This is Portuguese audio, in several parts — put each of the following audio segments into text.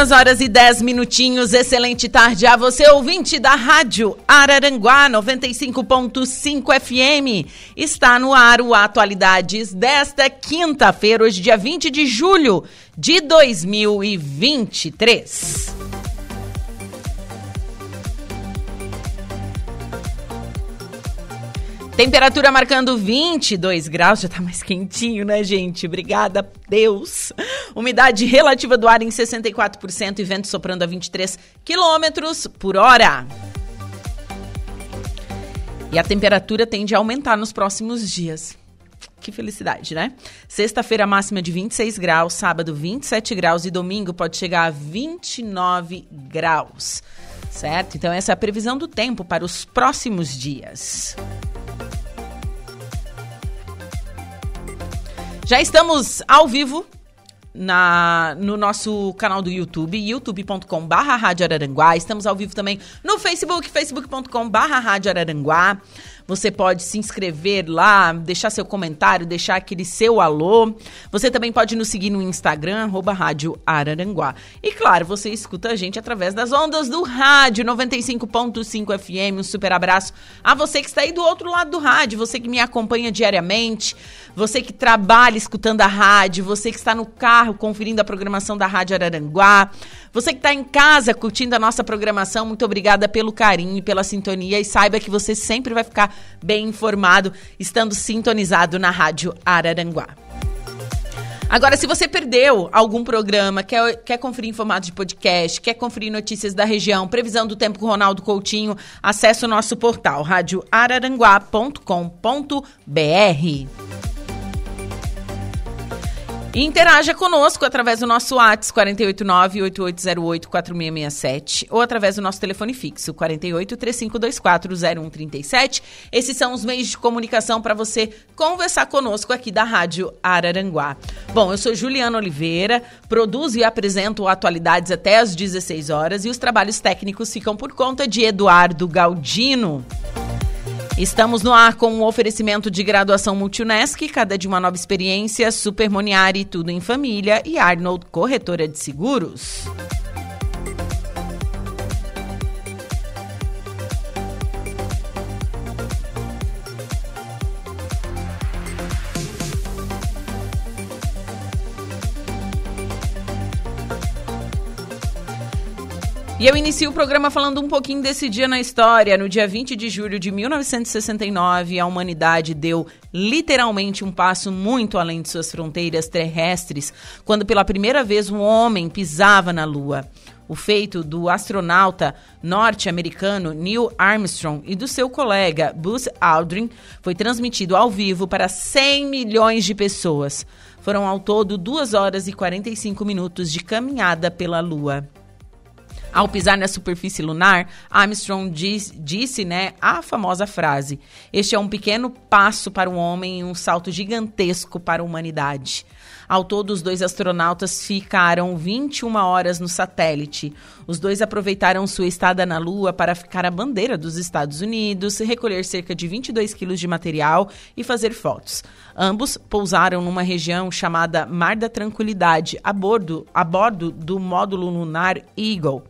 Duas horas e dez minutinhos. Excelente tarde a você, ouvinte da Rádio Araranguá 95.5 FM. Está no ar o Atualidades desta quinta-feira, hoje, dia 20 de julho de 2023. Temperatura marcando 22 graus, já tá mais quentinho, né, gente? Obrigada, Deus. Umidade relativa do ar em 64% e vento soprando a 23 quilômetros por hora. E a temperatura tende a aumentar nos próximos dias. Que felicidade, né? Sexta-feira máxima de 26 graus, sábado 27 graus e domingo pode chegar a 29 graus. Certo? Então essa é a previsão do tempo para os próximos dias. Já estamos ao vivo na, no nosso canal do YouTube, youtube.com barra. Estamos ao vivo também no Facebook, facebook.com barra. Você pode se inscrever lá, deixar seu comentário, deixar aquele seu alô. Você também pode nos seguir no Instagram, arroba Rádio Araranguá. E claro, você escuta a gente através das ondas do rádio 95.5 FM. Um super abraço a você que está aí do outro lado do rádio, você que me acompanha diariamente, você que trabalha escutando a rádio, você que está no carro conferindo a programação da Rádio Araranguá, você que está em casa curtindo a nossa programação, muito obrigada pelo carinho e pela sintonia e saiba que você sempre vai ficar bem informado, estando sintonizado na Rádio Araranguá. Agora, se você perdeu algum programa, quer, quer conferir em formato de podcast, quer conferir notícias da região, previsão do tempo com Ronaldo Coutinho, acesse o nosso portal radioararanguá.com.br. Interaja conosco através do nosso WhatsApp 489-8808-4667 ou através do nosso telefone fixo 48-3524-0137. Esses são os meios de comunicação para você conversar conosco aqui da Rádio Araranguá. Bom, eu sou Juliana Oliveira, produzo e apresento Atualidades até às 16 horas e os trabalhos técnicos ficam por conta de Eduardo Galdino. Estamos no ar com um oferecimento de graduação Multunesc, cada de uma nova experiência, Supermoniari, tudo em família e Arnold Corretora de Seguros. E eu inicio o programa falando um pouquinho desse dia na história. No dia 20 de julho de 1969, a humanidade deu literalmente um passo muito além de suas fronteiras terrestres, quando pela primeira vez um homem pisava na Lua. O feito do astronauta norte-americano Neil Armstrong e do seu colega Buzz Aldrin foi transmitido ao vivo para 100 milhões de pessoas. Foram ao todo 2 horas e 45 minutos de caminhada pela Lua. Ao pisar na superfície lunar, Armstrong diz, disse né, a famosa frase: Este é um pequeno passo para o homem e um salto gigantesco para a humanidade. Ao todo, os dois astronautas ficaram 21 horas no satélite. Os dois aproveitaram sua estada na Lua para ficar a bandeira dos Estados Unidos, recolher cerca de 22 quilos de material e fazer fotos. Ambos pousaram numa região chamada Mar da Tranquilidade, a bordo, a bordo do módulo lunar Eagle.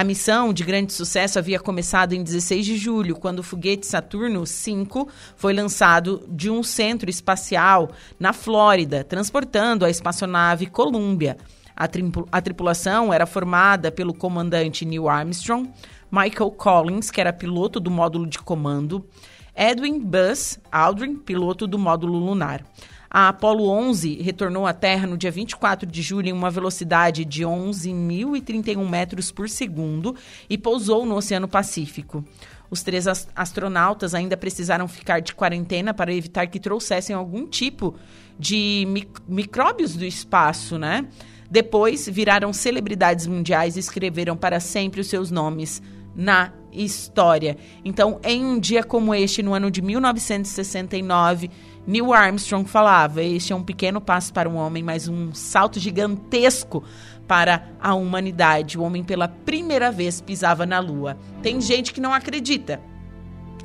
A missão de grande sucesso havia começado em 16 de julho, quando o foguete Saturno V foi lançado de um centro espacial na Flórida, transportando a espaçonave Columbia. A, a tripulação era formada pelo comandante Neil Armstrong, Michael Collins, que era piloto do módulo de comando, Edwin Buzz Aldrin, piloto do módulo lunar. A Apollo 11 retornou à Terra no dia 24 de julho em uma velocidade de 11.031 metros por segundo e pousou no Oceano Pacífico. Os três astronautas ainda precisaram ficar de quarentena para evitar que trouxessem algum tipo de mic micróbios do espaço, né? Depois viraram celebridades mundiais e escreveram para sempre os seus nomes na história. Então, em um dia como este, no ano de 1969, Neil Armstrong falava: Este é um pequeno passo para um homem, mas um salto gigantesco para a humanidade. O homem, pela primeira vez, pisava na Lua. Tem gente que não acredita.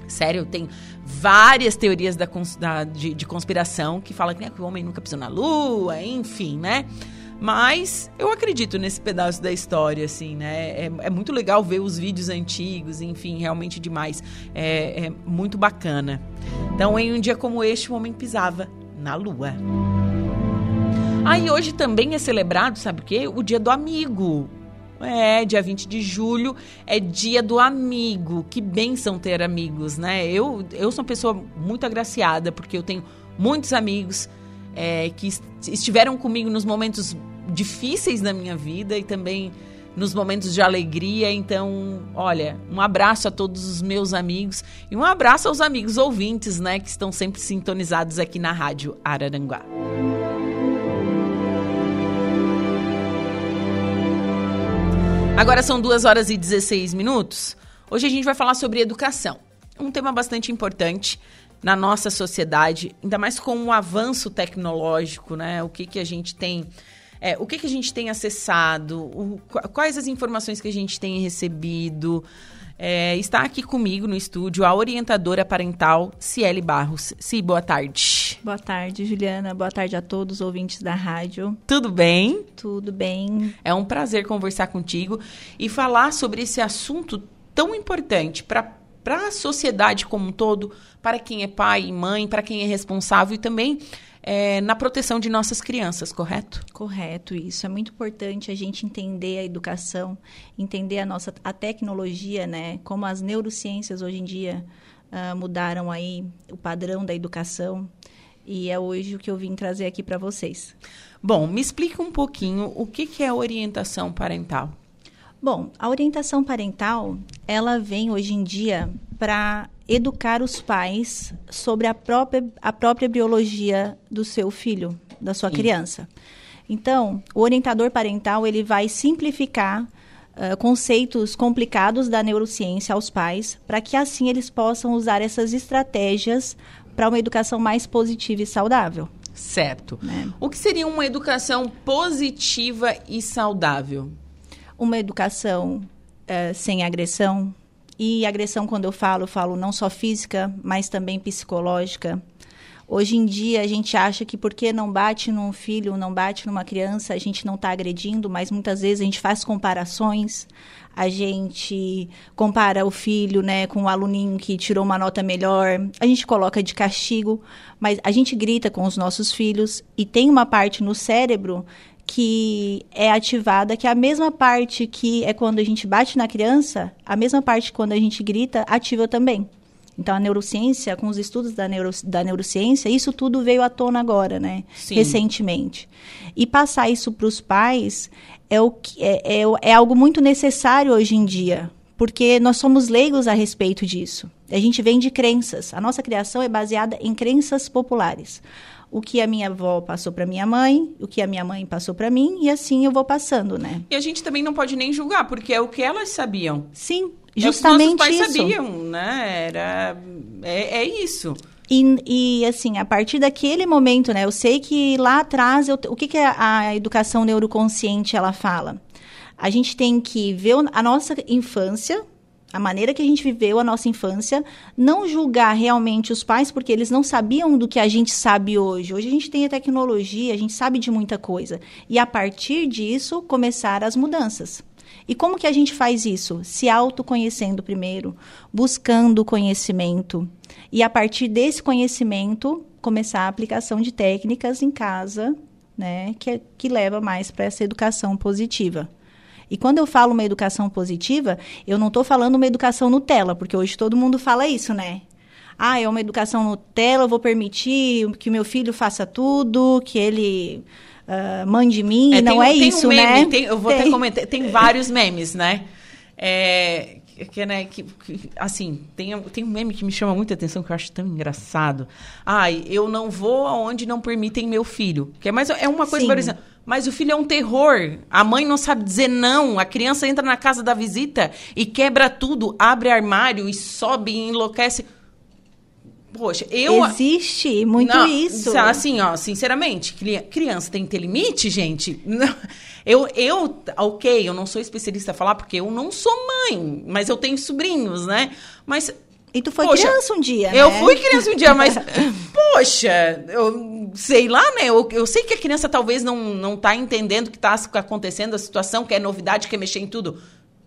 Sério, tem várias teorias da, da de, de, conspiração que falam que, né, que o homem nunca pisou na Lua, enfim, né? Mas eu acredito nesse pedaço da história, assim, né? É, é muito legal ver os vídeos antigos, enfim, realmente demais. É, é muito bacana. Então, em um dia como este, o homem pisava na lua. Aí ah, hoje também é celebrado, sabe o quê? O dia do amigo. É, dia 20 de julho é dia do amigo. Que bênção ter amigos, né? Eu, eu sou uma pessoa muito agraciada, porque eu tenho muitos amigos é, que estiveram comigo nos momentos difíceis da minha vida e também nos momentos de alegria. Então, olha, um abraço a todos os meus amigos e um abraço aos amigos ouvintes, né, que estão sempre sintonizados aqui na Rádio Araranguá. Agora são 2 horas e 16 minutos. Hoje a gente vai falar sobre educação. Um tema bastante importante na nossa sociedade, ainda mais com o avanço tecnológico, né? O que, que a gente tem. É, o que, que a gente tem acessado, o, quais as informações que a gente tem recebido. É, está aqui comigo no estúdio a orientadora parental Ciele Barros. Si, boa tarde. Boa tarde, Juliana. Boa tarde a todos os ouvintes da rádio. Tudo bem? Tudo bem. É um prazer conversar contigo e falar sobre esse assunto tão importante para para a sociedade como um todo, para quem é pai e mãe, para quem é responsável e também é, na proteção de nossas crianças, correto? Correto, isso. É muito importante a gente entender a educação, entender a nossa a tecnologia, né? Como as neurociências hoje em dia uh, mudaram aí o padrão da educação. E é hoje o que eu vim trazer aqui para vocês. Bom, me explica um pouquinho o que, que é orientação parental. Bom, a orientação parental, ela vem hoje em dia para educar os pais sobre a própria, a própria biologia do seu filho, da sua Sim. criança. Então, o orientador parental, ele vai simplificar uh, conceitos complicados da neurociência aos pais, para que assim eles possam usar essas estratégias para uma educação mais positiva e saudável. Certo. Né? O que seria uma educação positiva e saudável? Uma educação uh, sem agressão. E agressão, quando eu falo, eu falo não só física, mas também psicológica. Hoje em dia, a gente acha que porque não bate num filho, não bate numa criança, a gente não está agredindo, mas muitas vezes a gente faz comparações. A gente compara o filho né, com o aluninho que tirou uma nota melhor, a gente coloca de castigo, mas a gente grita com os nossos filhos e tem uma parte no cérebro que é ativada, que é a mesma parte que é quando a gente bate na criança, a mesma parte quando a gente grita, ativa também. Então, a neurociência, com os estudos da, neuro, da neurociência, isso tudo veio à tona agora, né? Sim. Recentemente. E passar isso para os pais é, o que, é, é, é algo muito necessário hoje em dia, porque nós somos leigos a respeito disso. A gente vem de crenças. A nossa criação é baseada em crenças populares o que a minha avó passou para minha mãe, o que a minha mãe passou para mim, e assim eu vou passando, né? E a gente também não pode nem julgar, porque é o que elas sabiam. Sim, justamente é o que pais isso. sabiam, né? Era é, é isso. E, e, assim, a partir daquele momento, né? Eu sei que lá atrás, eu, o que, que a, a educação neuroconsciente ela fala? A gente tem que ver a nossa infância, a maneira que a gente viveu a nossa infância, não julgar realmente os pais porque eles não sabiam do que a gente sabe hoje. Hoje a gente tem a tecnologia, a gente sabe de muita coisa. E a partir disso, começar as mudanças. E como que a gente faz isso? Se autoconhecendo primeiro, buscando conhecimento. E a partir desse conhecimento, começar a aplicação de técnicas em casa, né? Que, que leva mais para essa educação positiva. E quando eu falo uma educação positiva, eu não estou falando uma educação Nutella, porque hoje todo mundo fala isso, né? Ah, é uma educação Nutella, eu vou permitir que meu filho faça tudo, que ele uh, mande mim. É, não tem, é isso, um meme, né? Tem, eu vou tem. até comentar. Tem vários memes, né? É, que, né, que, que, assim, tem, tem um meme que me chama muita atenção, que eu acho tão engraçado. Ai, eu não vou aonde não permitem meu filho. Que é, mas é uma coisa, Sim. por exemplo, mas o filho é um terror. A mãe não sabe dizer não. A criança entra na casa da visita e quebra tudo, abre armário e sobe e enlouquece. Poxa, eu. Existe muito não, isso. Assim, ó, sinceramente, criança tem que ter limite, gente. Eu, eu, ok, eu não sou especialista a falar porque eu não sou mãe, mas eu tenho sobrinhos, né? Mas e tu foi poxa, criança um dia, Eu né? fui criança um dia, mas, poxa, eu sei lá, né? Eu, eu sei que a criança talvez não, não tá entendendo o que tá acontecendo, a situação, que é novidade, quer mexer em tudo.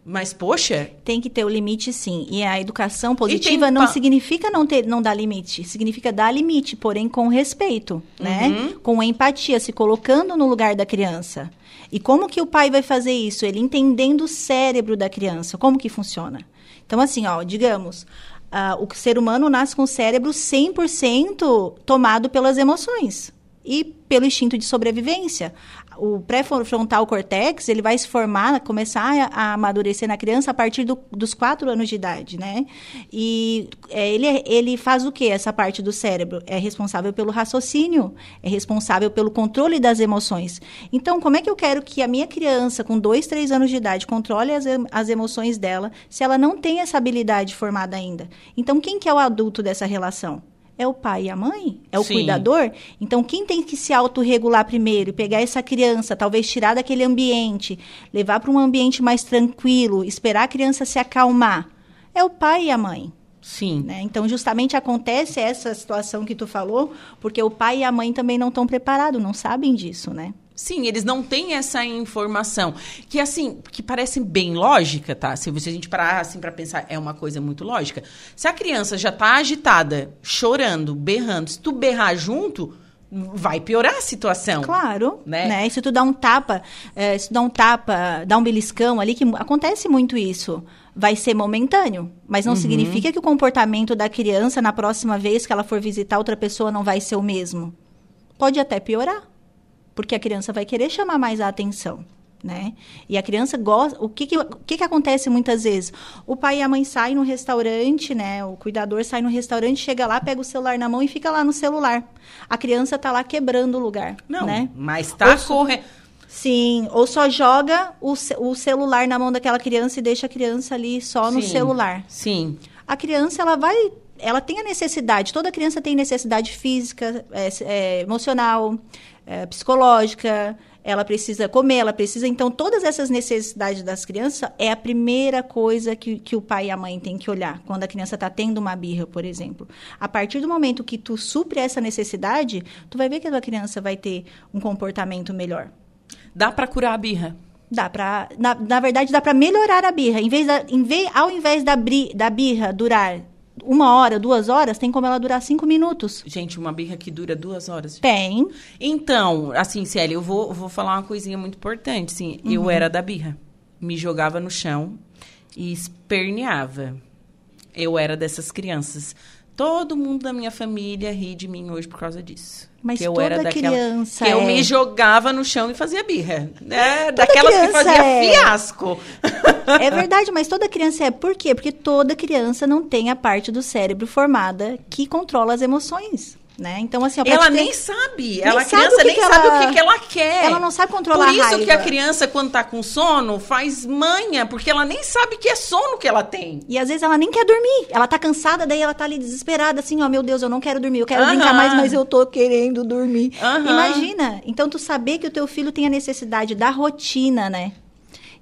Mas, poxa. Tem que ter o limite, sim. E a educação positiva tem... não significa não, ter, não dar limite. Significa dar limite, porém com respeito, né? Uhum. Com empatia, se colocando no lugar da criança. E como que o pai vai fazer isso? Ele entendendo o cérebro da criança. Como que funciona? Então, assim, ó, digamos, uh, o ser humano nasce com o cérebro 100% tomado pelas emoções e pelo instinto de sobrevivência o pré-frontal cortex, ele vai se formar, começar a, a amadurecer na criança a partir do, dos quatro anos de idade, né? E é, ele, ele faz o que essa parte do cérebro? É responsável pelo raciocínio, é responsável pelo controle das emoções. Então, como é que eu quero que a minha criança, com dois, três anos de idade, controle as, as emoções dela, se ela não tem essa habilidade formada ainda? Então, quem que é o adulto dessa relação? É o pai e a mãe, é o Sim. cuidador. Então, quem tem que se autorregular primeiro e pegar essa criança, talvez tirar daquele ambiente, levar para um ambiente mais tranquilo, esperar a criança se acalmar, é o pai e a mãe. Sim. Né? Então, justamente acontece essa situação que tu falou, porque o pai e a mãe também não estão preparados, não sabem disso, né? Sim, eles não têm essa informação. Que, assim, que parece bem lógica, tá? Se a gente parar, assim, para pensar, é uma coisa muito lógica. Se a criança já tá agitada, chorando, berrando, se tu berrar junto, vai piorar a situação. Claro, né? né? E se tu dá um tapa, é, se tu dá um tapa, dá um beliscão ali, que acontece muito isso. Vai ser momentâneo, mas não uhum. significa que o comportamento da criança na próxima vez que ela for visitar outra pessoa não vai ser o mesmo. Pode até piorar porque a criança vai querer chamar mais a atenção. Né? E a criança gosta. O que que, o que que acontece muitas vezes? O pai e a mãe saem no restaurante, né? O cuidador sai no restaurante, chega lá, pega o celular na mão e fica lá no celular. A criança tá lá quebrando o lugar. Não, né? mas tá correndo. Sim, ou só joga o, o celular na mão daquela criança e deixa a criança ali só no celular. Sim. A criança, ela vai ela tem a necessidade, toda criança tem necessidade física, é, é, emocional, é, psicológica, ela precisa comer, ela precisa. Então, todas essas necessidades das crianças é a primeira coisa que, que o pai e a mãe têm que olhar quando a criança está tendo uma birra, por exemplo. A partir do momento que tu supre essa necessidade, tu vai ver que a tua criança vai ter um comportamento melhor. Dá para curar a birra? Dá para, na, na verdade, dá para melhorar a birra. Em vez da, em vez, ao invés da, bri, da birra durar uma hora, duas horas, tem como ela durar cinco minutos. Gente, uma birra que dura duas horas. Tem. Então, assim, Célia, eu vou, vou falar uma coisinha muito importante. Assim, uhum. Eu era da birra. Me jogava no chão e esperneava. Eu era dessas crianças. Todo mundo da minha família ri de mim hoje por causa disso. Mas que eu toda era daquela, criança que eu é. me jogava no chão e fazia birra, né? Daquelas que fazia é. fiasco. É verdade, mas toda criança é. Por quê? Porque toda criança não tem a parte do cérebro formada que controla as emoções né? Então, assim, ela ter... nem sabe. Ela, a criança nem que sabe ela... o que, que ela quer. Ela não sabe controlar Por isso a que a criança, quando tá com sono, faz manha, porque ela nem sabe que é sono que ela tem. E às vezes ela nem quer dormir. Ela tá cansada, daí ela tá ali desesperada, assim, ó, meu Deus, eu não quero dormir, eu quero uh -huh. brincar mais, mas eu tô querendo dormir. Uh -huh. Imagina. Então, tu saber que o teu filho tem a necessidade da rotina, né?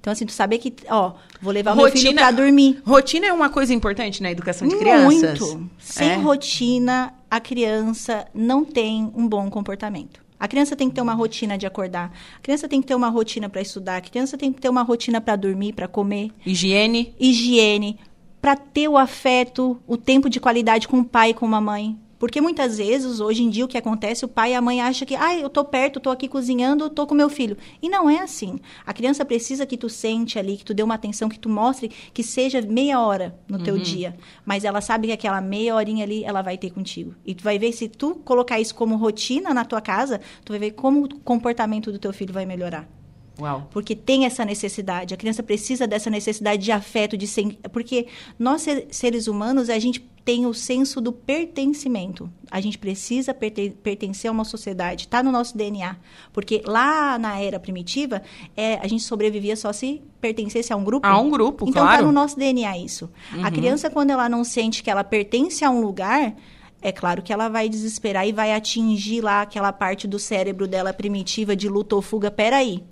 Então, assim, tu saber que, ó, vou levar rotina, o meu filho pra dormir. Rotina é uma coisa importante na educação de crianças. Muito. Sem é. rotina, a criança não tem um bom comportamento. A criança tem que ter uma rotina de acordar. A criança tem que ter uma rotina para estudar. A criança tem que ter uma rotina para dormir, para comer. Higiene. Higiene. Para ter o afeto, o tempo de qualidade com o pai e com a mãe. Porque muitas vezes, hoje em dia, o que acontece, o pai e a mãe acham que, ah, eu tô perto, tô aqui cozinhando, tô com meu filho. E não é assim. A criança precisa que tu sente ali, que tu dê uma atenção, que tu mostre que seja meia hora no teu dia. Mas ela sabe que aquela meia horinha ali, ela vai ter contigo. E tu vai ver, se tu colocar isso como rotina na tua casa, tu vai ver como o comportamento do teu filho vai melhorar. Uau. Porque tem essa necessidade. A criança precisa dessa necessidade de afeto, de sen... porque nós ser- seres humanos a gente tem o senso do pertencimento. A gente precisa perte- pertencer a uma sociedade. Está no nosso DNA. Porque lá na era primitiva, é, a gente sobrevivia só se pertencesse a um grupo. A um grupo, então claro. tá no nosso DNA isso. A criança quando ela não sente que ela pertence a um lugar, é claro que ela vai desesperar e vai atingir lá aquela parte do cérebro dela primitiva de luta ou fuga. Peraí,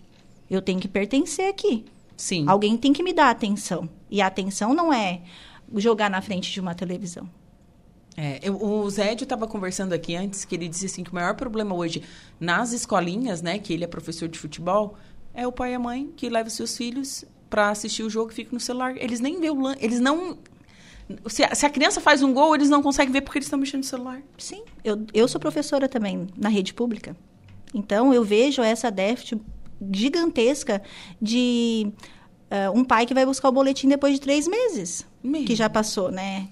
eu tenho que pertencer aqui. Sim. Alguém tem que me dar atenção. E a atenção não é jogar na frente de uma televisão. É, eu- o Zédio estava conversando aqui antes que ele disse assim que o maior problema hoje nas escolinhas, né, que ele é professor de futebol, é o pai e a mãe que levam seus filhos para assistir o jogo e ficam no celular. Eles nem vê o lan- eles não se a, se a criança faz um gol, eles não conseguem ver porque eles estão mexendo no celular. Sim, eu, eu sou professora também na rede pública. Então, eu vejo essa déficit gigantesca de eh, um pai que vai buscar o boletim depois de três meses, Mesmo. que já passou, né?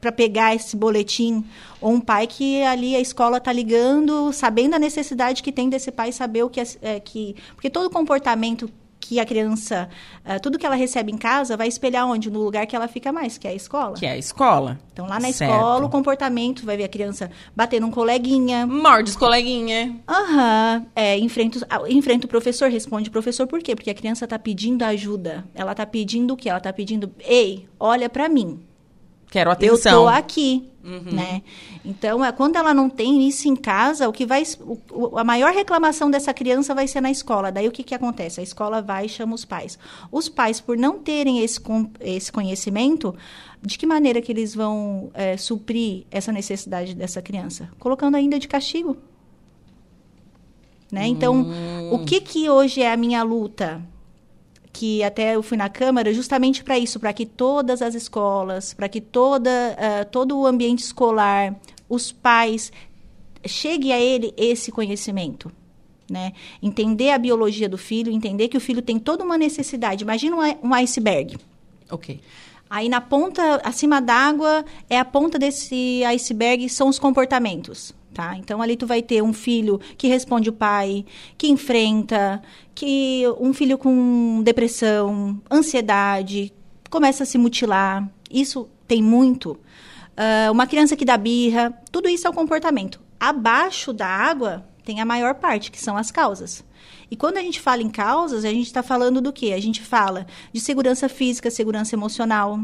para pegar esse boletim. Ou um pai que ali a escola está ligando, sabendo a necessidade que tem desse pai saber o que... é- é, que porque todo comportamento que a criança... eh, tudo que ela recebe em casa vai espelhar onde? No lugar que ela fica mais, que é a escola. Que é a escola. Então, lá na Certo. escola, o comportamento, vai ver a criança bater num coleguinha. Morde os coleguinha. Aham, é, enfrenta, ah, enfrenta o professor, responde o professor, por quê? Porque a criança está pedindo ajuda. Ela está pedindo o quê? Ela está pedindo, ei, olha para mim, Quero eu atenção. tô aqui, né? Então, é, quando ela não tem isso em casa, o que vai, o- a maior reclamação dessa criança vai ser na escola. Daí, o que que acontece? A escola vai e chama os pais. Os pais, por não terem esse, esse conhecimento, de que maneira que eles vão é, suprir essa necessidade dessa criança? Colocando ainda de castigo. Né? Então, o que que hoje é a minha luta? Que até eu fui na Câmara justamente para isso, para que todas as escolas, para que toda, ah, todo o ambiente escolar, os pais, chegue a ele esse conhecimento. Né? Entender a biologia do filho, entender que o filho tem toda uma necessidade. Imagina um iceberg. Ok. Aí na ponta, acima d'água, é a ponta desse iceberg, são os comportamentos, tá? Então ali tu vai ter um filho que responde o pai, que enfrenta, que um filho com depressão, ansiedade, começa a se mutilar. Isso tem muito. Ah, uma criança que dá birra, tudo isso é o comportamento. Abaixo da água tem a maior parte, que são as causas. E quando a gente fala em causas, a gente está falando do quê? A gente fala de segurança física, segurança emocional,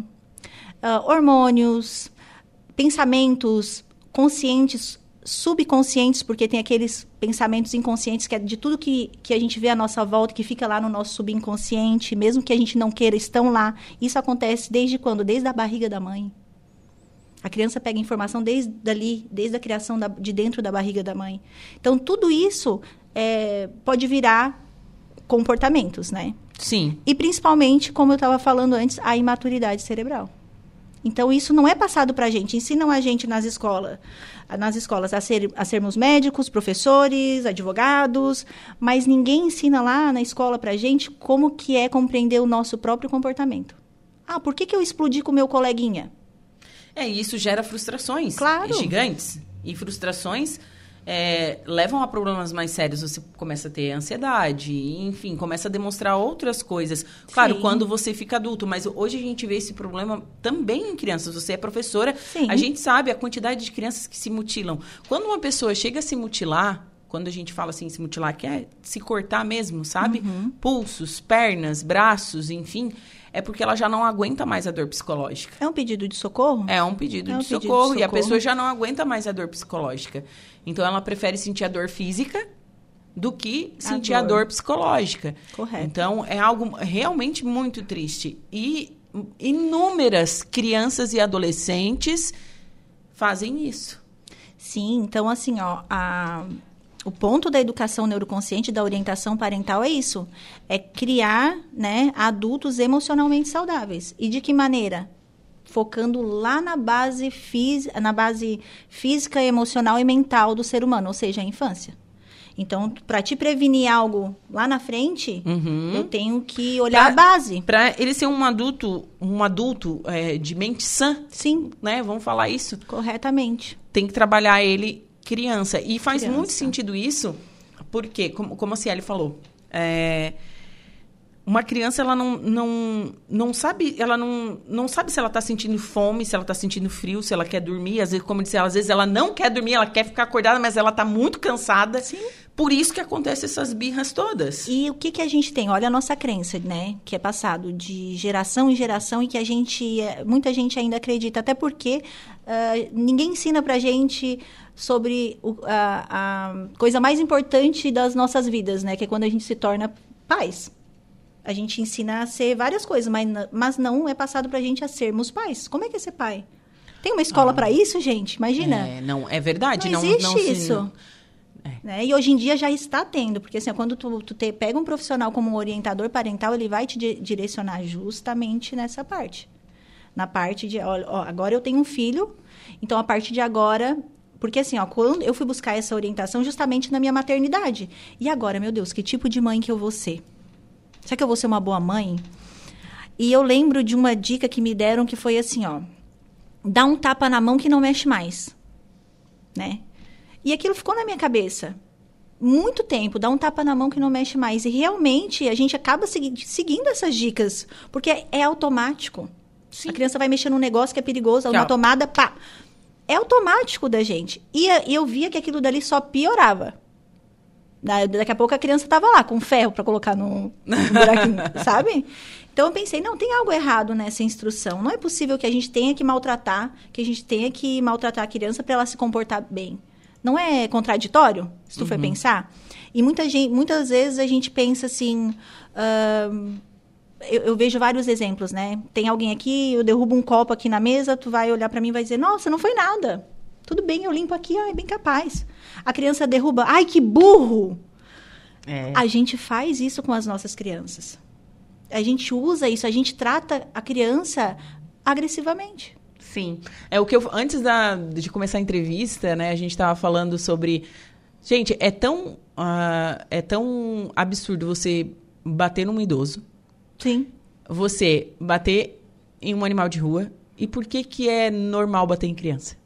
ah, hormônios, pensamentos conscientes, subconscientes, porque tem aqueles pensamentos inconscientes que é de tudo que, que a gente vê à nossa volta, que fica lá no nosso subconsciente, mesmo que a gente não queira, estão lá. Isso acontece desde quando? Desde a barriga da mãe. A criança pega informação desde ali, desde a criação da- de dentro da barriga da mãe. Então, tudo isso é, pode virar comportamentos, né? Sim. E principalmente, como eu estava falando antes, a imaturidade cerebral. Então, isso não é passado para a gente. Ensinam a gente nas escolas, nas escolas a, ser, a sermos médicos, professores, advogados, mas ninguém ensina lá na escola para a gente como que é compreender o nosso próprio comportamento. Ah, por que, que eu explodi com o meu coleguinha? É, e isso gera frustrações Claro. gigantes. E frustrações é, levam a problemas mais sérios. Você começa a ter ansiedade, enfim, começa a demonstrar outras coisas. Claro, Sim. quando você fica adulto, mas hoje a gente vê esse problema também em crianças. Você é professora, Sim. a gente sabe a quantidade de crianças que se mutilam. Quando uma pessoa chega a se mutilar, quando a gente fala assim, se mutilar, que é se cortar mesmo, sabe? Uhum. Pulsos, pernas, braços, enfim, é porque ela já não aguenta mais a dor psicológica. É um pedido de socorro? É um pedido, É um de, pedido de socorro, E a socorro. pessoa já não aguenta mais a dor psicológica. Então ela prefere sentir a dor física do que A sentir a dor. dor psicológica. Correto. Então é algo realmente muito triste. E inúmeras crianças e adolescentes fazem isso. Sim, então assim, ó, a- O ponto da educação neuroconsciente, da orientação parental é isso: é criar né, adultos emocionalmente saudáveis. E de que maneira? Focando lá na base, na base física, emocional e mental do ser humano, ou seja, a infância. Então, para te prevenir algo lá na frente, uhum. eu tenho que olhar pra, a base. Para ele ser um adulto, um adulto é, de mente sã. Sim. Né? Vamos falar isso? Corretamente. Tem que trabalhar ele criança. E faz criança. muito sentido isso, porque, como, como a Cieli falou, é, uma criança ela não, não, não sabe ela não, não sabe se ela está sentindo fome se ela está sentindo frio se ela quer dormir. Às vezes como eu disse às vezes ela não quer dormir ela quer ficar acordada mas ela está muito cansada. Sim. por isso que acontece essas birras todas. E o que que a gente tem? Olha a nossa crença né que é passado de geração em geração e que a gente muita gente ainda acredita. Até porque uh, ninguém ensina para gente sobre o, a, a coisa mais importante das nossas vidas né que é quando a gente se torna pais a gente ensina a ser várias coisas, mas, mas não é passado para a gente a sermos pais. Como é que é ser pai? Tem uma escola ah, para isso, gente? Imagina. É, não, é verdade. Não, não existe não isso. É. Né? E hoje em dia já está tendo, porque assim, quando tu, tu te, pega um profissional como um orientador parental, ele vai te di direcionar justamente nessa parte. Na parte de, ó, ó, agora eu tenho um filho, então a partir de agora porque assim, ó, quando eu fui buscar essa orientação justamente na minha maternidade. E agora, meu Deus, que tipo de mãe que eu vou ser? Será que eu vou ser uma boa mãe? E eu lembro de uma dica que me deram que foi assim, ó. Dá um tapa na mão que não mexe mais. Né? E aquilo ficou na minha cabeça. Muito tempo, dá um tapa na mão que não mexe mais. E realmente a gente acaba segui seguindo essas dicas, porque é, é automático. Sim. A criança vai mexer num negócio que é perigoso, uma tomada, pá. É automático da gente. E, e eu via que aquilo dali só piorava. Daqui a pouco a criança estava lá com ferro para colocar no, no buraquinho, sabe? Então eu pensei, não, tem algo errado nessa instrução. Não é possível que a gente tenha que maltratar, que a gente tenha que maltratar a criança para ela se comportar bem. Não é contraditório, se tu uhum. for pensar? E muita gente, muitas vezes a gente pensa assim. Uh, eu, eu, vejo vários exemplos, né? Tem alguém aqui, eu derrubo um copo aqui na mesa, tu vai olhar para mim e vai dizer: Nossa, não foi nada. Tudo bem, eu limpo aqui, ó, é bem capaz. A criança derruba, ai que burro! É. A gente faz isso com as nossas crianças. A gente usa isso, a gente trata a criança agressivamente. Sim. É o que eu antes da, de começar a entrevista, né, a gente estava falando sobre Gente, é tão uh, é tão absurdo você bater num idoso. Sim. Você bater em um animal de rua. E por que que é normal bater em criança?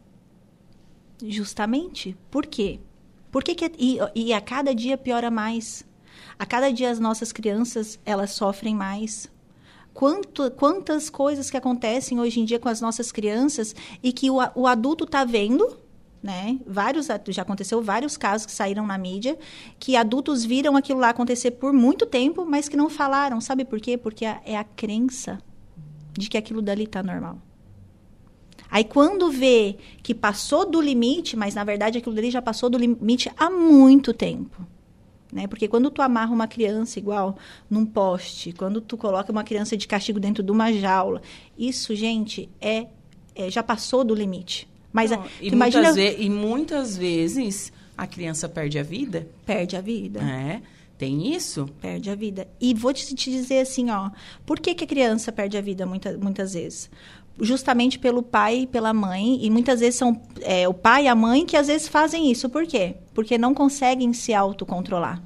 Justamente. Por quê? Por que, que e, e a cada dia piora mais? A cada dia as nossas crianças elas sofrem mais. Quanto, quantas coisas que acontecem hoje em dia com as nossas crianças e que o, o adulto está vendo, né? Vários já aconteceu vários casos que saíram na mídia que adultos viram aquilo lá acontecer por muito tempo, mas que não falaram. Sabe por quê? Porque é a crença de que aquilo dali está normal. Aí quando vê que passou do limite, mas na verdade aquilo dali já passou do limite há muito tempo. Né? Porque quando tu amarra uma criança igual num poste, quando tu coloca uma criança de castigo dentro de uma jaula, isso, gente, é, é já passou do limite. Mas Não, e, imagina... muitas e muitas vezes a criança perde a vida. Perde a vida. É. Tem isso? Perde a vida. E vou te, te dizer assim, ó, por que, que a criança perde a vida muita, muitas vezes? Justamente pelo pai e pela mãe, e muitas vezes são é, o pai e a mãe que às vezes fazem isso. Por quê? Porque não conseguem se autocontrolar.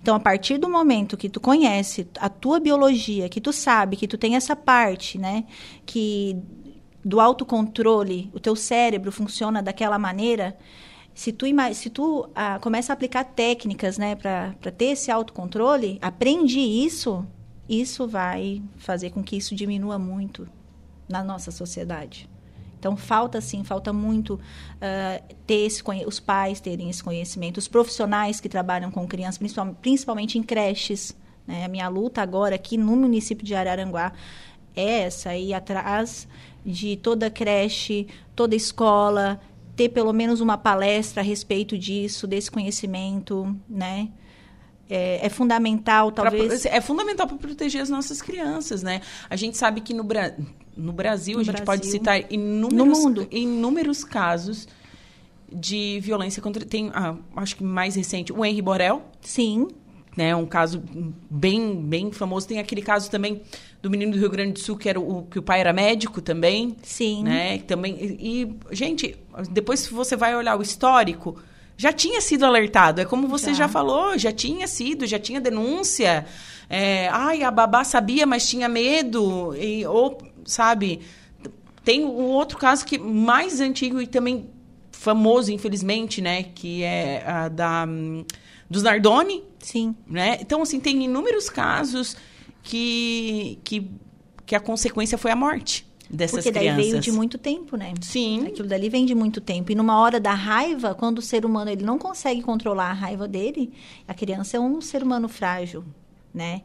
Então, a partir do momento que tu conhece a tua biologia, que tu sabe que tu tem essa parte, né, que do autocontrole, o teu cérebro funciona daquela maneira, se tu, se tu ah, começa a aplicar técnicas, né, para ter esse autocontrole, aprende isso, isso vai fazer com que isso diminua muito na nossa sociedade. Então falta sim, falta muito uh, ter esse os pais terem esse conhecimento, os profissionais que trabalham com crianças, principalmente, principalmente em creches. Né? A minha luta agora aqui no município de Araranguá é essa, ir atrás de toda creche, toda escola, ter pelo menos uma palestra a respeito disso, desse conhecimento, né? É, é fundamental, talvez. Pra, é fundamental para proteger as nossas crianças, né? A gente sabe que no, Bra no Brasil, no a gente Brasil, pode citar inúmeros, inúmeros casos de violência contra. Tem, ah, acho que mais recente, o Henry Borel. Sim. Né, um caso bem, bem famoso. Tem aquele caso também do menino do Rio Grande do Sul, que, era o, que o pai era médico também. Sim. Né, também, e, e, gente, depois que você vai olhar o histórico, já tinha sido alertado. É como você já, já falou, já tinha sido, já tinha denúncia. É, ai, a babá sabia, mas tinha medo. E, ou, sabe, tem um outro caso que mais antigo e também famoso, infelizmente, né? Que é a da, dos Nardoni. Sim. Né? Então, assim, tem inúmeros casos que, que, que a consequência foi a morte dessas Porque crianças. daí veio de muito tempo, né? Sim. Aquilo dali vem de muito tempo. E numa hora da raiva, quando o ser humano ele não consegue controlar a raiva dele, a criança é um ser humano frágil, né?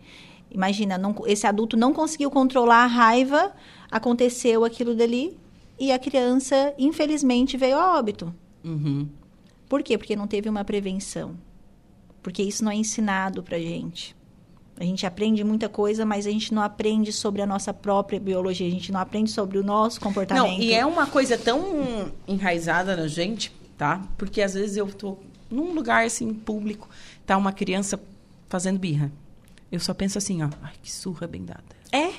Imagina, não, esse adulto não conseguiu controlar a raiva, aconteceu aquilo dali e a criança, infelizmente, veio a óbito. Uhum. Por quê? Porque não teve uma prevenção. Porque isso não é ensinado pra gente. A gente aprende muita coisa, mas a gente não aprende sobre a nossa própria biologia, a gente não aprende sobre o nosso comportamento. Não, e é uma coisa tão enraizada na gente, tá? Porque às vezes eu tô num lugar assim público, tá uma criança fazendo birra. Eu só penso assim, ó, ai, que surra bem dada. É.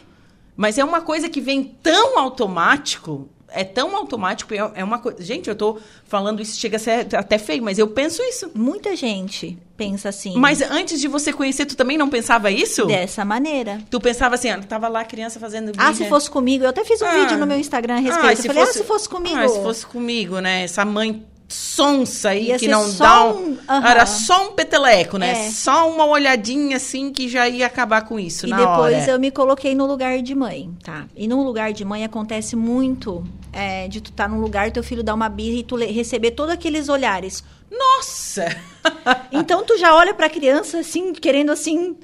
Mas é uma coisa que vem tão automático, é tão automático, é uma coisa. Gente, eu tô falando isso, chega a ser até feio, mas eu penso isso. Muita gente pensa assim. Mas antes de você conhecer, tu também não pensava isso? Dessa maneira. Tu pensava assim, ó, tava lá a criança fazendo. Ah, se fosse comigo, eu até fiz um ah, vídeo no meu Instagram a respeito. Ah, eu falei, fosse, ah, se fosse comigo. Ah, se fosse comigo, né? Essa mãe sonsa aí ia que não dá um, um era só um peteleco, né? É. Só uma olhadinha assim que já ia acabar com isso e na depois hora. eu me coloquei no lugar de mãe, tá? E no lugar de mãe acontece muito é, de tu estar tá num lugar teu filho dar uma birra e tu receber todos aqueles olhares. Nossa! então tu já olha para a criança assim, querendo assim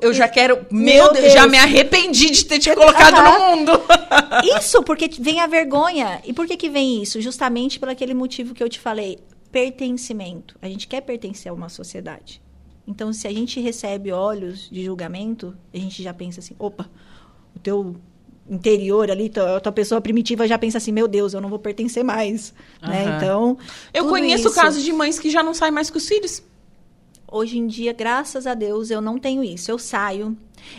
eu já quero. Meu, meu Deus, Deus, já me arrependi de ter te colocado no mundo. isso, porque vem a vergonha. E por que, que vem isso? Justamente por aquele motivo que eu te falei: pertencimento. A gente quer pertencer a uma sociedade. Então, se a gente recebe olhos de julgamento, a gente já pensa assim: opa, o teu interior ali, tua, tua pessoa primitiva já pensa assim: meu Deus, eu não vou pertencer mais. Uhum. Né? Então. Eu conheço isso... casos de mães que já não saem mais com os filhos. Hoje em dia, graças a Deus, eu não tenho isso. Eu saio.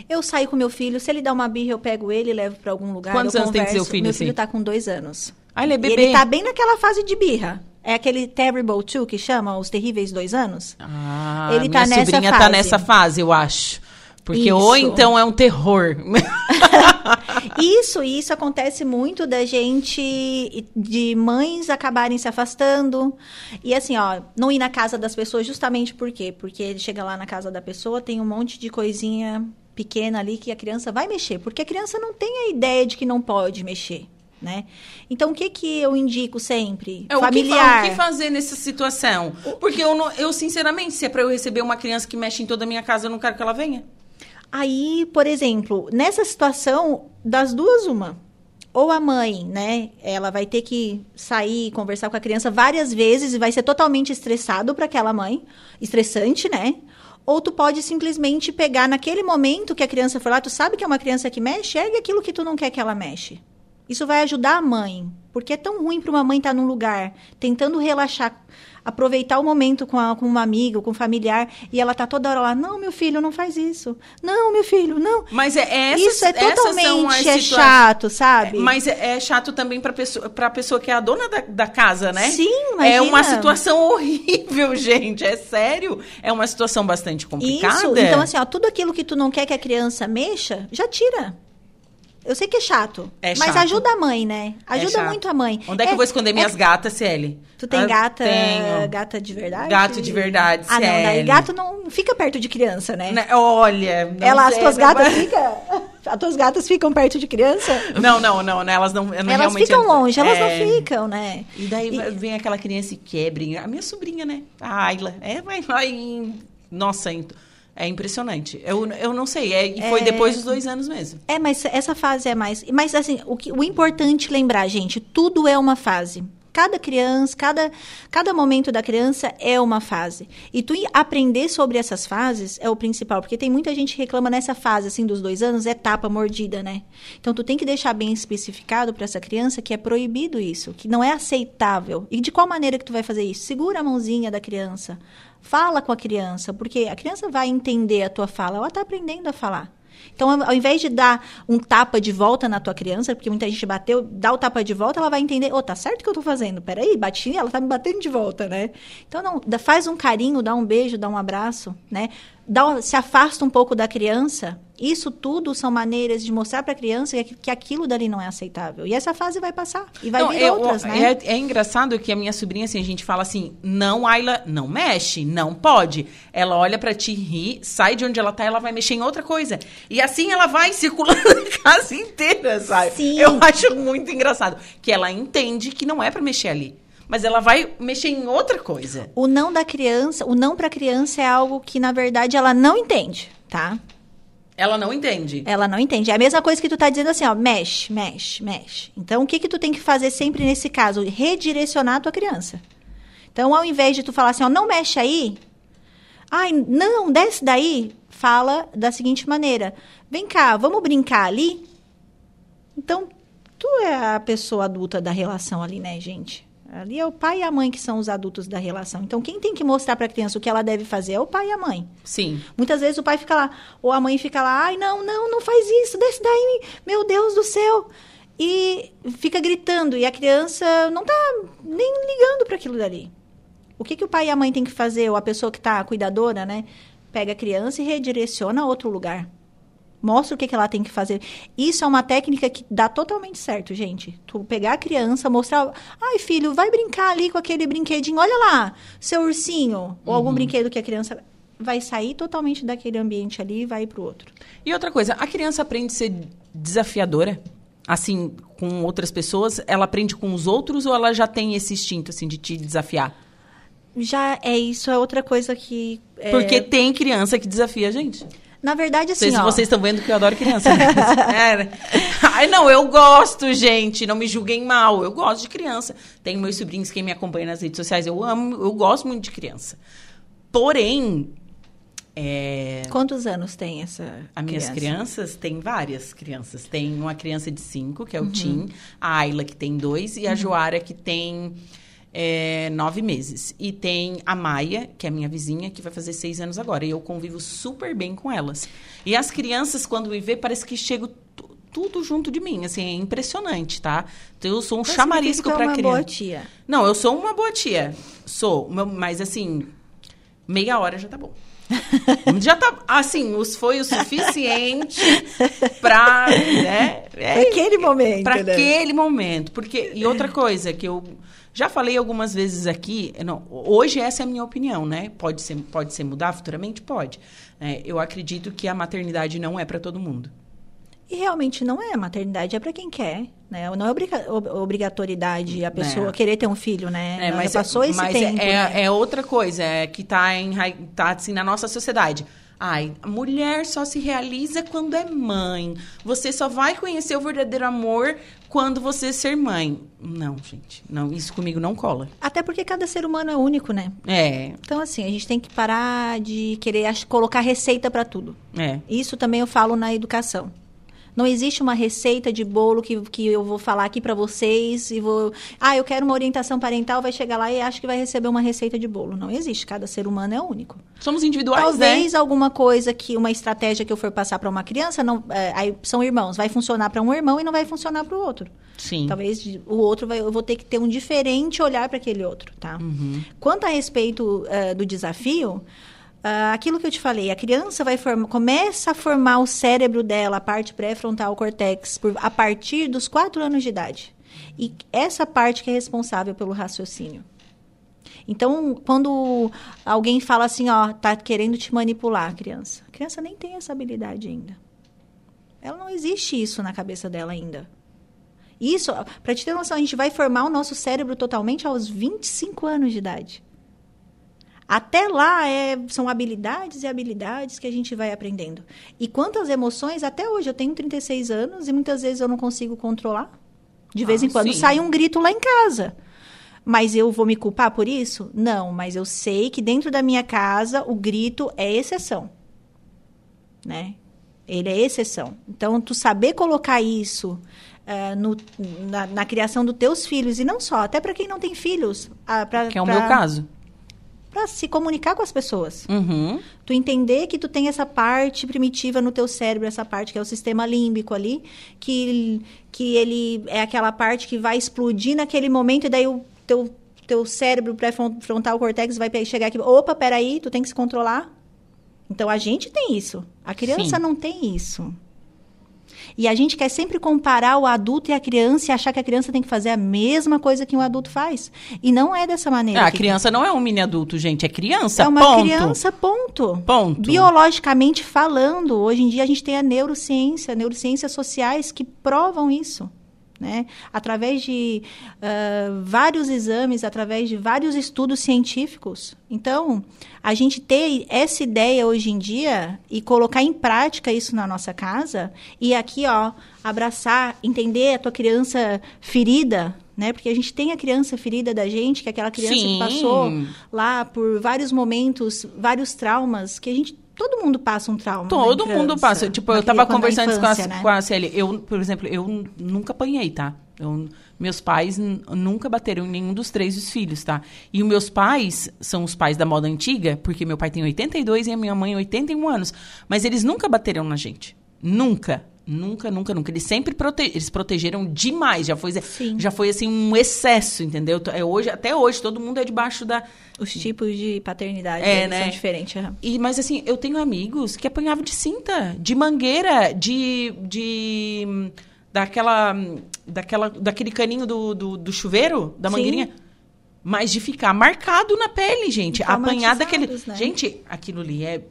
Eu saio com meu filho. Se ele dá uma birra, eu pego ele e levo para algum lugar. Quantos anos converso. tem seu filho? Meu filho está com dois anos. Ah, ele é bebê. E ele tá bem naquela fase de birra. É aquele Terrible Two que chama Os Terríveis Dois Anos. Ah, ele tá minha sobrinha tá nessa fase, eu acho. Porque isso. ou então é um terror. isso, isso acontece muito da gente, de mães acabarem se afastando. E assim, ó, não ir na casa das pessoas justamente por quê? Porque ele chega lá na casa da pessoa, tem um monte de coisinha pequena ali que a criança vai mexer. Porque a criança não tem a ideia de que não pode mexer. Né? Então, o que, que eu indico sempre? É, Familiar. O que, o que fazer nessa situação? Porque eu, não, eu, sinceramente, se é para eu receber uma criança que mexe em toda a minha casa, eu não quero que ela venha. Aí, por exemplo, nessa situação, das duas, uma. Ou a mãe, né? Ela vai ter que sair, conversar com a criança várias vezes e vai ser totalmente estressado para aquela mãe. Estressante, né? Ou tu pode simplesmente pegar naquele momento que a criança for lá, tu sabe que é uma criança que mexe, ergue aquilo que tu não quer que ela mexe. Isso vai ajudar a mãe. Porque é tão ruim para uma mãe estar tá num lugar tentando relaxar aproveitar o momento com, a, com uma amiga, com um familiar, e ela tá toda hora lá, não, meu filho, não faz isso. Não, meu filho, não. Mas é, é essas, Isso é totalmente é chato, sabe? É, mas é, é, chato também pra pessoa, pra pessoa que é a dona da, da casa, né? Sim, imagina. É uma situação horrível, gente. É sério. É uma situação bastante complicada. Isso. Então, assim, ó, tudo aquilo que tu não quer que a criança mexa, já tira. Eu sei que é chato. É mas chato. ajuda a mãe, né? É ajuda é muito a mãe. Onde é que eu vou esconder minhas gatas, Cieli? Tu tem ah, gata, tenho. gata de verdade? Gato de verdade, Ah, não, daí gato não fica perto de criança, né? né olha, Ela, as tuas gatas ficam... As tuas gatas ficam perto de criança? Não, não, não, né? Elas não, não Elas ficam longe, elas é... não ficam, né? E daí e... vem aquela criança e quebra. A minha sobrinha, né? A Ayla. É, vai lá em... Nossa, é impressionante. Eu, eu não sei. É, e foi é... depois dos dois anos mesmo. É, mas essa fase é mais. Mas assim, o, que, o importante lembrar, gente, tudo é uma fase. Cada criança, cada, cada momento da criança é uma fase. E tu aprender sobre essas fases é o principal, porque tem muita gente que reclama nessa fase, assim, dos dois anos, etapa mordida, né? Então, tu tem que deixar bem especificado para essa criança que é proibido isso, que não é aceitável. E de qual maneira que tu vai fazer isso? Segura a mãozinha da criança, fala com a criança, porque a criança vai entender a tua fala, ela está aprendendo a falar. Então, ao invés de dar um tapa de volta na tua criança, porque muita gente bateu, dá o tapa de volta, ela vai entender, ô, oh, tá certo que eu tô fazendo? Peraí, bati, ela tá me batendo de volta, né? Então, não, faz um carinho, dá um beijo, dá um abraço, né? Dá, se afasta um pouco da criança isso tudo são maneiras de mostrar para a criança que, que aquilo dali não é aceitável. E essa fase vai passar. E vai vir eu, outras, né? É, é, engraçado que a minha sobrinha, assim, a gente fala assim, não, Ayla, não mexe, não pode. Ela olha para ti rir, sai de onde ela tá, ela vai mexer em outra coisa. E assim ela vai circulando a casa inteira, sabe? Sim. Eu acho muito engraçado. Que ela entende que não é para mexer ali mas ela vai mexer em outra coisa. O não da criança, o não para a criança é algo que na verdade ela não entende, tá? Ela não entende. Ela não entende. É a mesma coisa que tu tá dizendo assim, ó, mexe, mexe, mexe. Então, o que que tu tem que fazer sempre nesse caso? Redirecionar a tua criança. Então, ao invés de tu falar assim, ó, não mexe aí, ai, não, desce daí, fala da seguinte maneira, vem cá, vamos brincar ali? Então, tu é a pessoa adulta da relação ali, né, gente? Ali é o pai e a mãe que são os adultos da relação. Então, quem tem que mostrar para a criança o que ela deve fazer é o pai e a mãe. Sim. Muitas vezes o pai fica lá, ou a mãe fica lá, ai, não, não, não faz isso, desce daí, meu Deus do céu. E fica gritando, e a criança não tá nem ligando para aquilo dali. O que, que o pai e a mãe tem que fazer, ou a pessoa que está cuidadora, né? Pega a criança e redireciona a outro lugar. Mostra o que, que ela tem que fazer. Isso é uma técnica que dá totalmente certo, gente. Tu pegar a criança, mostrar. Ai, filho, vai brincar ali com aquele brinquedinho. Olha lá, seu ursinho. Uhum. Ou algum uhum. brinquedo que a criança vai sair totalmente daquele ambiente ali e vai para o outro. E outra coisa, a criança aprende a ser desafiadora? Assim, com outras pessoas? Ela aprende com os outros ou ela já tem esse instinto, assim, de te desafiar? Já é isso, é outra coisa que. É... Porque tem criança que desafia a gente. Na verdade, assim. Não sei se vocês estão vendo que eu adoro criança. Né? é. Ai, não, eu gosto, gente. Não me julguem mal. Eu gosto de criança. Tenho meus sobrinhos que me acompanham nas redes sociais. Eu amo, eu gosto muito de criança. Porém. É... Quantos anos tem essa? As minhas crianças têm várias crianças. Tem uma criança de cinco, que é o uhum. Tim, a Ayla, que tem dois, e a uhum. Joara, que tem é, nove meses. E tem a Maia, que é minha vizinha, que vai fazer seis anos agora. E eu convivo super bem com elas. E as crianças, quando me vê, parece que chegam tudo junto de mim. Assim, é impressionante, tá? Então, eu sou um chamarisco para criança. uma boa tia. Não, eu sou uma boa tia. Sou. Mas, assim, meia hora já tá bom. já tá, assim, os, foi o suficiente para, né? É, aquele momento, Para né? aquele momento. Porque, e outra coisa que eu já falei algumas vezes aqui, não, hoje essa é a minha opinião, né? Pode ser, pode ser mudar futuramente? Pode. É, eu acredito que a maternidade não é para todo mundo. E realmente não é. A maternidade é para quem quer. Né? Não é obriga obrigatoriedade a pessoa é. querer ter um filho, né? É, mas passou esse mas tempo. É, né? é outra coisa, é que está em, tá, assim, na nossa sociedade. Ai, a mulher só se realiza quando é mãe. Você só vai conhecer o verdadeiro amor quando você ser mãe. Não, gente. Não, isso comigo não cola. Até porque cada ser humano é único, né? É. Então, assim, a gente tem que parar de querer colocar receita para tudo. É. Isso também eu falo na educação. Não existe uma receita de bolo que, que eu vou falar aqui para vocês e vou. Ah, eu quero uma orientação parental, vai chegar lá e acho que vai receber uma receita de bolo. Não existe. Cada ser humano é único. Somos individuais, Talvez né? alguma coisa que, uma estratégia que eu for passar para uma criança, não, é, aí são irmãos, vai funcionar para um irmão e não vai funcionar para o outro. Sim. Talvez o outro vai, eu vou ter que ter um diferente olhar para aquele outro, tá? Uhum. Quanto a respeito uh, do desafio, Uh, aquilo que eu te falei, a criança vai formar, começa a formar o cérebro dela, a parte pré-frontal cortex, por, a partir dos quatro anos de idade. E essa parte que é responsável pelo raciocínio. Então, quando alguém fala assim, ó, tá querendo te manipular, criança, a criança nem tem essa habilidade ainda. Ela não existe isso na cabeça dela ainda. Isso, para te ter noção, a gente vai formar o nosso cérebro totalmente aos 25 anos de idade. Até lá é, são habilidades e habilidades que a gente vai aprendendo. E quantas emoções, até hoje, eu tenho 36 anos e muitas vezes eu não consigo controlar. De vez ah, em quando sim. sai um grito lá em casa. Mas eu vou me culpar por isso? Não, mas eu sei que dentro da minha casa o grito é exceção. Né? Ele é exceção. Então, tu saber colocar isso uh, no, na, na, criação dos teus filhos, e não só, até para quem não tem filhos. Uh, pra, que é o pra, meu caso. Para se comunicar com as pessoas. Uhum. Tu entender que tu tem essa parte primitiva no teu cérebro, essa parte que é o sistema límbico ali, que, que ele é aquela parte que vai explodir naquele momento, e daí o teu, teu cérebro pré-frontal cortex vai chegar aqui, opa, peraí, tu tem que se controlar. Então, a gente tem isso. A criança Sim. não tem isso. E a gente quer sempre comparar o adulto e a criança e achar que a criança tem que fazer a mesma coisa que um adulto faz. E não é dessa maneira. É, a criança não é um mini adulto, gente. É criança, É uma ponto. criança, ponto. Ponto. Biologicamente falando, hoje em dia a gente tem a neurociência, neurociências sociais que provam isso né? Através de uh, vários exames, através de vários estudos científicos. Então, a gente ter essa ideia hoje em dia e colocar em prática isso na nossa casa e aqui, ó, abraçar, entender a tua criança ferida, né? Porque a gente tem a criança ferida da gente, que é aquela criança Sim. que passou lá por vários momentos, vários traumas que a gente todo mundo passa um trauma. Todo mundo passa. Tipo, eu tava conversando infância, com, a, né? com a Célia. Eu, por exemplo, eu nunca apanhei, tá? Eu, meus pais nunca bateram em nenhum dos três dos filhos, tá? E os meus pais são os pais da moda antiga, porque meu pai tem 82 e a minha mãe 81 anos. Mas eles nunca bateram na gente. Nunca. Nunca, nunca, nunca. Eles sempre prote... eles protegeram demais. Já foi, Sim. já foi assim um excesso, entendeu? É hoje, até hoje, todo mundo é debaixo da. Os tipos de paternidade é, né? são diferentes. Uhum. E, mas assim, eu tenho amigos que apanhavam de cinta, de mangueira, de. de daquela. daquela daquele caninho do, do, do chuveiro, da mangueirinha. Sim. Mas de ficar marcado na pele, gente. Apanhar daquele. Né? Gente, aquilo ali é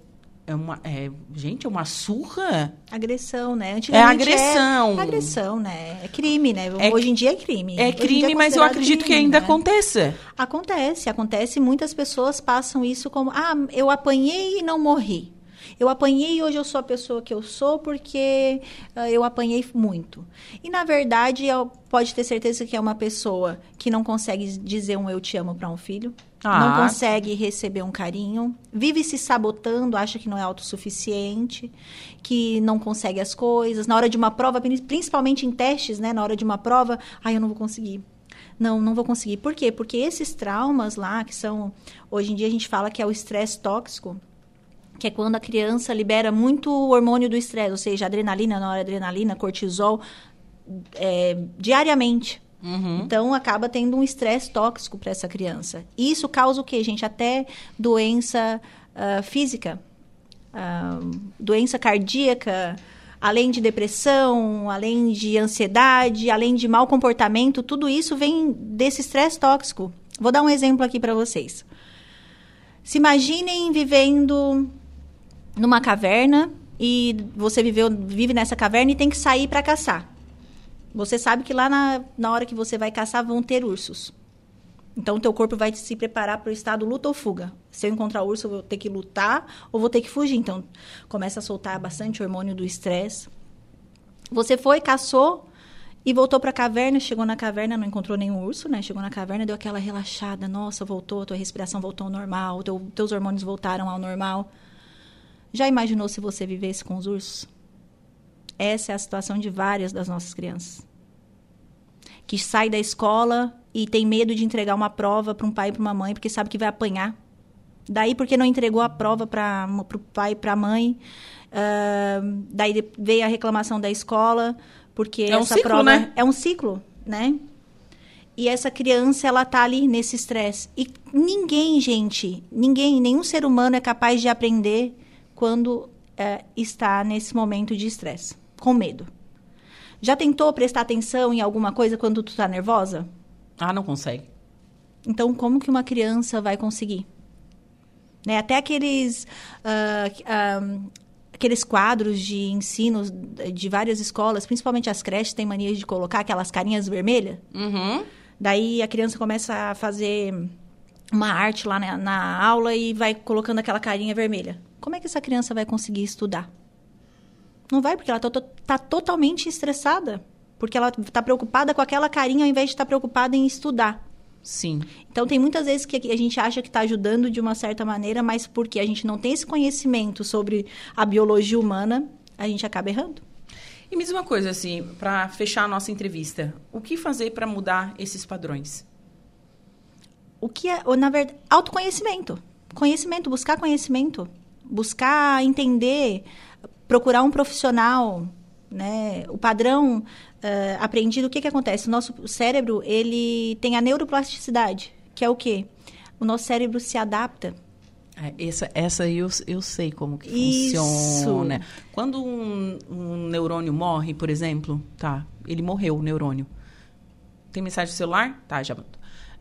é uma, é, gente, é uma surra. Agressão, né? é agressão. É agressão, né? É crime, né? É, Hoje em dia é crime. É crime, é mas eu acredito crime, que ainda né? aconteça. Acontece, acontece. Muitas pessoas passam isso como, ah, eu apanhei e não morri. Eu apanhei e hoje eu sou a pessoa que eu sou porque uh, eu apanhei muito. E na verdade, pode ter certeza que é uma pessoa que não consegue dizer um eu te amo para um filho, ah. Não consegue receber um carinho, vive se sabotando, acha que não é autossuficiente, que não consegue as coisas. Na hora de uma prova, principalmente em testes, né? Na hora de uma prova, ai, eu não vou conseguir. Não, não vou conseguir. Por quê? Porque esses traumas lá, que são. Hoje em dia a gente fala que é o estresse tóxico, que é quando a criança libera muito hormônio do estresse, ou seja, adrenalina, noradrenalina, cortisol, é, diariamente. Uhum. Então, acaba tendo um estresse tóxico para essa criança. E isso causa o quê, gente? Até doença uh, física, uh, doença cardíaca, além de depressão, além de ansiedade, além de mau comportamento, tudo isso vem desse estresse tóxico. Vou dar um exemplo aqui para vocês. Se imaginem vivendo numa caverna e você viveu, vive nessa caverna e tem que sair para caçar. Você sabe que lá na, na hora que você vai caçar vão ter ursos. Então, o teu corpo vai se preparar para o estado luta ou fuga. Se eu encontrar urso, eu vou ter que lutar ou vou ter que fugir. Então, começa a soltar bastante hormônio do estresse. Você foi, caçou e voltou para a caverna. Chegou na caverna, não encontrou nenhum urso, né? Chegou na caverna, deu aquela relaxada. Nossa, voltou, tua respiração voltou ao normal, teu, teus hormônios voltaram ao normal. Já imaginou se você vivesse com os ursos? Essa é a situação de várias das nossas crianças. Que sai da escola e tem medo de entregar uma prova para um pai e para uma mãe, porque sabe que vai apanhar. Daí, porque não entregou a prova para o pai e para a mãe. Uh, daí veio a reclamação da escola, porque é um essa ciclo, prova né? é um ciclo, né? E essa criança, ela tá ali nesse estresse. E ninguém, gente, ninguém, nenhum ser humano é capaz de aprender quando é, está nesse momento de estresse com medo. Já tentou prestar atenção em alguma coisa quando tu tá nervosa? Ah, não consegue. Então, como que uma criança vai conseguir? Né? Até aqueles, uh, uh, aqueles quadros de ensino de várias escolas, principalmente as creches, têm mania de colocar aquelas carinhas vermelhas. Uhum. Daí a criança começa a fazer uma arte lá na, na aula e vai colocando aquela carinha vermelha. Como é que essa criança vai conseguir estudar? Não vai, porque ela está tá totalmente estressada. Porque ela está preocupada com aquela carinha ao invés de estar tá preocupada em estudar. Sim. Então, tem muitas vezes que a gente acha que está ajudando de uma certa maneira, mas porque a gente não tem esse conhecimento sobre a biologia humana, a gente acaba errando. E me diz uma coisa, assim, para fechar a nossa entrevista: o que fazer para mudar esses padrões? O que é, na verdade, autoconhecimento. Conhecimento, buscar conhecimento. Buscar entender, procurar um profissional, né? O padrão uh, aprendido, o que, que acontece? O nosso cérebro, ele tem a neuroplasticidade, que é o quê? O nosso cérebro se adapta. É, essa, essa eu, eu sei como que Isso. funciona. Quando um, um neurônio morre, por exemplo, tá, ele morreu, o neurônio. Tem mensagem no celular? Tá, já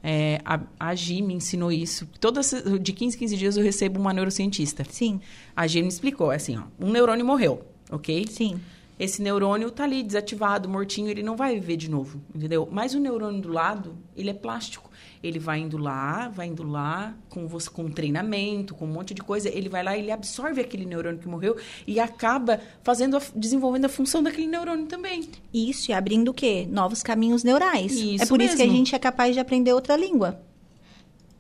é, a, a Gi me ensinou isso. Todas, de 15 em 15 dias eu recebo uma neurocientista. Sim. A Gi me explicou, é assim, ó, um neurônio morreu, ok? Sim. Esse neurônio tá ali desativado, mortinho, ele não vai viver de novo, entendeu? Mas o neurônio do lado, ele é plástico. Ele vai indo lá, vai indo lá, com você com treinamento, com um monte de coisa, ele vai lá e ele absorve aquele neurônio que morreu e acaba fazendo a, desenvolvendo a função daquele neurônio também. Isso, e abrindo o quê? Novos caminhos neurais. Isso é por isso que a mesmo. gente é capaz de aprender outra língua.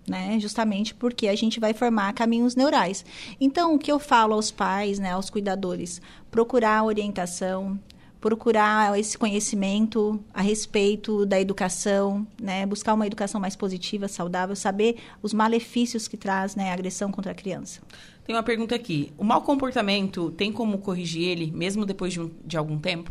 Né? Justamente porque a gente vai formar caminhos neurais. Então, o que eu falo aos pais, né, aos cuidadores? Procurar orientação, procurar esse conhecimento a respeito da educação, né? Buscar uma educação mais positiva, saudável, saber os malefícios que traz, né, a agressão contra a criança. Tem uma pergunta aqui. O mau comportamento tem como corrigir ele, mesmo depois de, um, de algum tempo?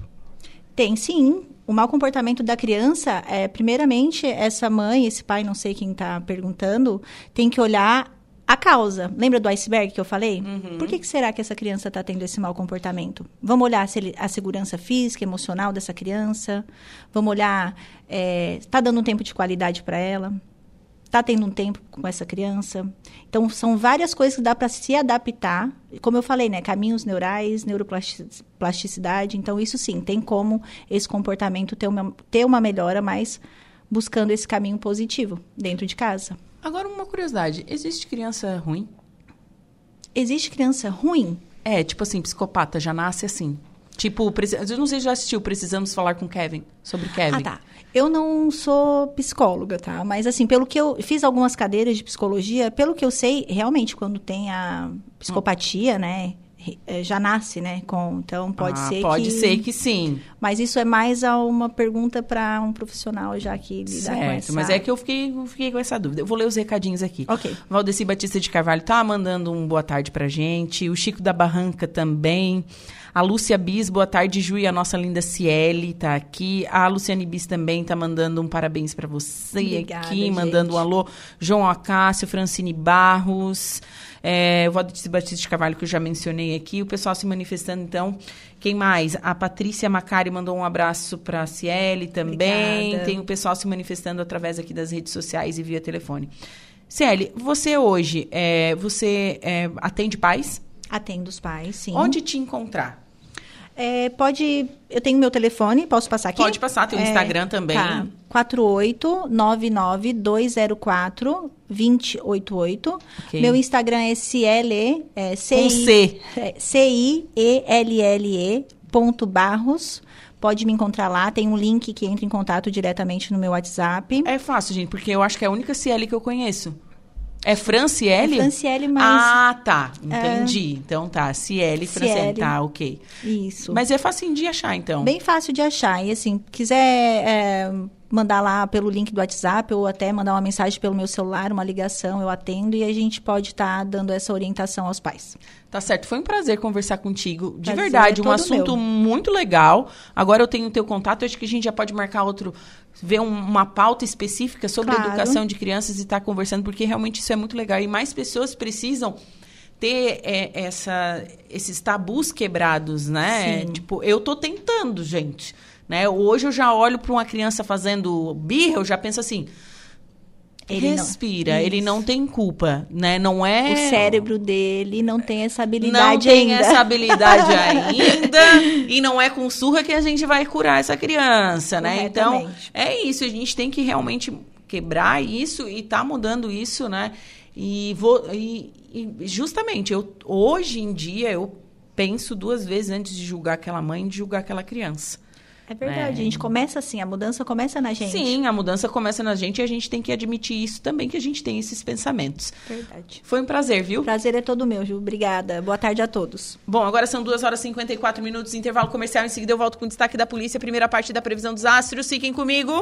Tem sim. O mau comportamento da criança, é, primeiramente, essa mãe, esse pai, não sei quem está perguntando, tem que olhar a causa. Lembra do iceberg que eu falei? Uhum. Por que, que será que essa criança está tendo esse mau comportamento? Vamos olhar se ele, a segurança física, emocional dessa criança. Vamos olhar, está dando um tempo de qualidade para ela? Está tendo um tempo com essa criança? Então, são várias coisas que dá para se adaptar. Como eu falei, né? Caminhos neurais, neuroplasticidade. Então, isso sim, tem como esse comportamento ter uma, ter uma melhora, mas buscando esse caminho positivo dentro de casa. Agora, uma curiosidade: existe criança ruim? Existe criança ruim? É, tipo assim, psicopata, já nasce assim. Tipo, eu não sei se já assistiu Precisamos Falar com Kevin, sobre Kevin. Ah, tá. Eu não sou psicóloga, tá? Mas, assim, pelo que eu fiz algumas cadeiras de psicologia, pelo que eu sei, realmente, quando tem a psicopatia, hum. né? Já nasce, né? Com, então, pode ah, ser pode que... Pode ser que sim. Mas isso é mais uma pergunta para um profissional já que lida certo, com essa... mas é que eu fiquei, eu fiquei com essa dúvida. Eu vou ler os recadinhos aqui. Ok. Valdeci Batista de Carvalho tá mandando um boa tarde pra gente. O Chico da Barranca também. A Lúcia Bis, boa tarde, Ju, e a nossa linda Ciele tá aqui. A Luciane Bis também tá mandando um parabéns para você Obrigada, aqui, gente. mandando um alô. João Acácio, Francine Barros, é, o Valdeci Batista de Carvalho, que eu já mencionei aqui. O pessoal se manifestando, então. Quem mais? A Patrícia Macari mandou um abraço para a Ciele também. Obrigada. Tem o pessoal se manifestando através aqui das redes sociais e via telefone. Ciele, você hoje, é, você é, atende pais? Atendo os pais, sim. Onde te encontrar? É, pode. Eu tenho meu telefone, posso passar aqui? Pode passar, tem o É, Instagram também. Tá. 4899-204-2088. Ok. Meu Instagram é Ciele, é Com C. é, C-I-E-L-L-E ponto Barros. Pode me encontrar lá, tem um link que entra em contato diretamente no meu WhatsApp. É fácil, gente, porque eu acho que é a única Ciele que eu conheço. É Franciele? É Franciele, mas- Ah, tá. Entendi. Então tá. Ciele, Franciele. Ciele. Tá, ok. Isso. Mas é facinho de achar, então. Bem fácil de achar. E assim, quiser é, mandar lá pelo link do WhatsApp ou até mandar uma mensagem pelo meu celular, uma ligação, eu atendo e a gente pode estar dando essa orientação aos pais. Tá certo. Foi um prazer conversar contigo. De Prazer verdade, é um assunto meu. muito legal. Agora eu tenho o teu contato. Acho que a gente já pode marcar outro, ver um- uma pauta específica sobre Claro. educação de crianças e estar conversando, porque realmente isso é muito legal. E mais pessoas precisam ter é, essa, esses tabus quebrados, né? Sim. Tipo, eu tô tentando, gente. Né? Hoje eu já olho para uma criança fazendo birra, eu já penso assim. Ele não- respira, ele Isso. não tem culpa, né? Não é O cérebro dele não tem essa não habilidade tem ainda. essa habilidade ainda e não é com surra que a gente vai curar essa criança, né? Então, é isso, a gente tem que realmente quebrar isso e tá mudando isso, né? E vou e, e justamente eu hoje em dia eu penso duas vezes antes de julgar aquela mãe, de julgar aquela criança. É verdade, é. a gente começa assim, a mudança começa na gente. Sim, a mudança começa na gente e a gente tem que admitir isso também, que a gente tem esses pensamentos. Verdade. Foi um prazer, viu? Prazer é todo meu, Ju. Obrigada. Boa tarde a todos. Bom, agora são 2 horas e 54 minutos, intervalo comercial. Em seguida eu volto com o destaque da polícia, primeira parte da previsão dos astros. Fiquem comigo.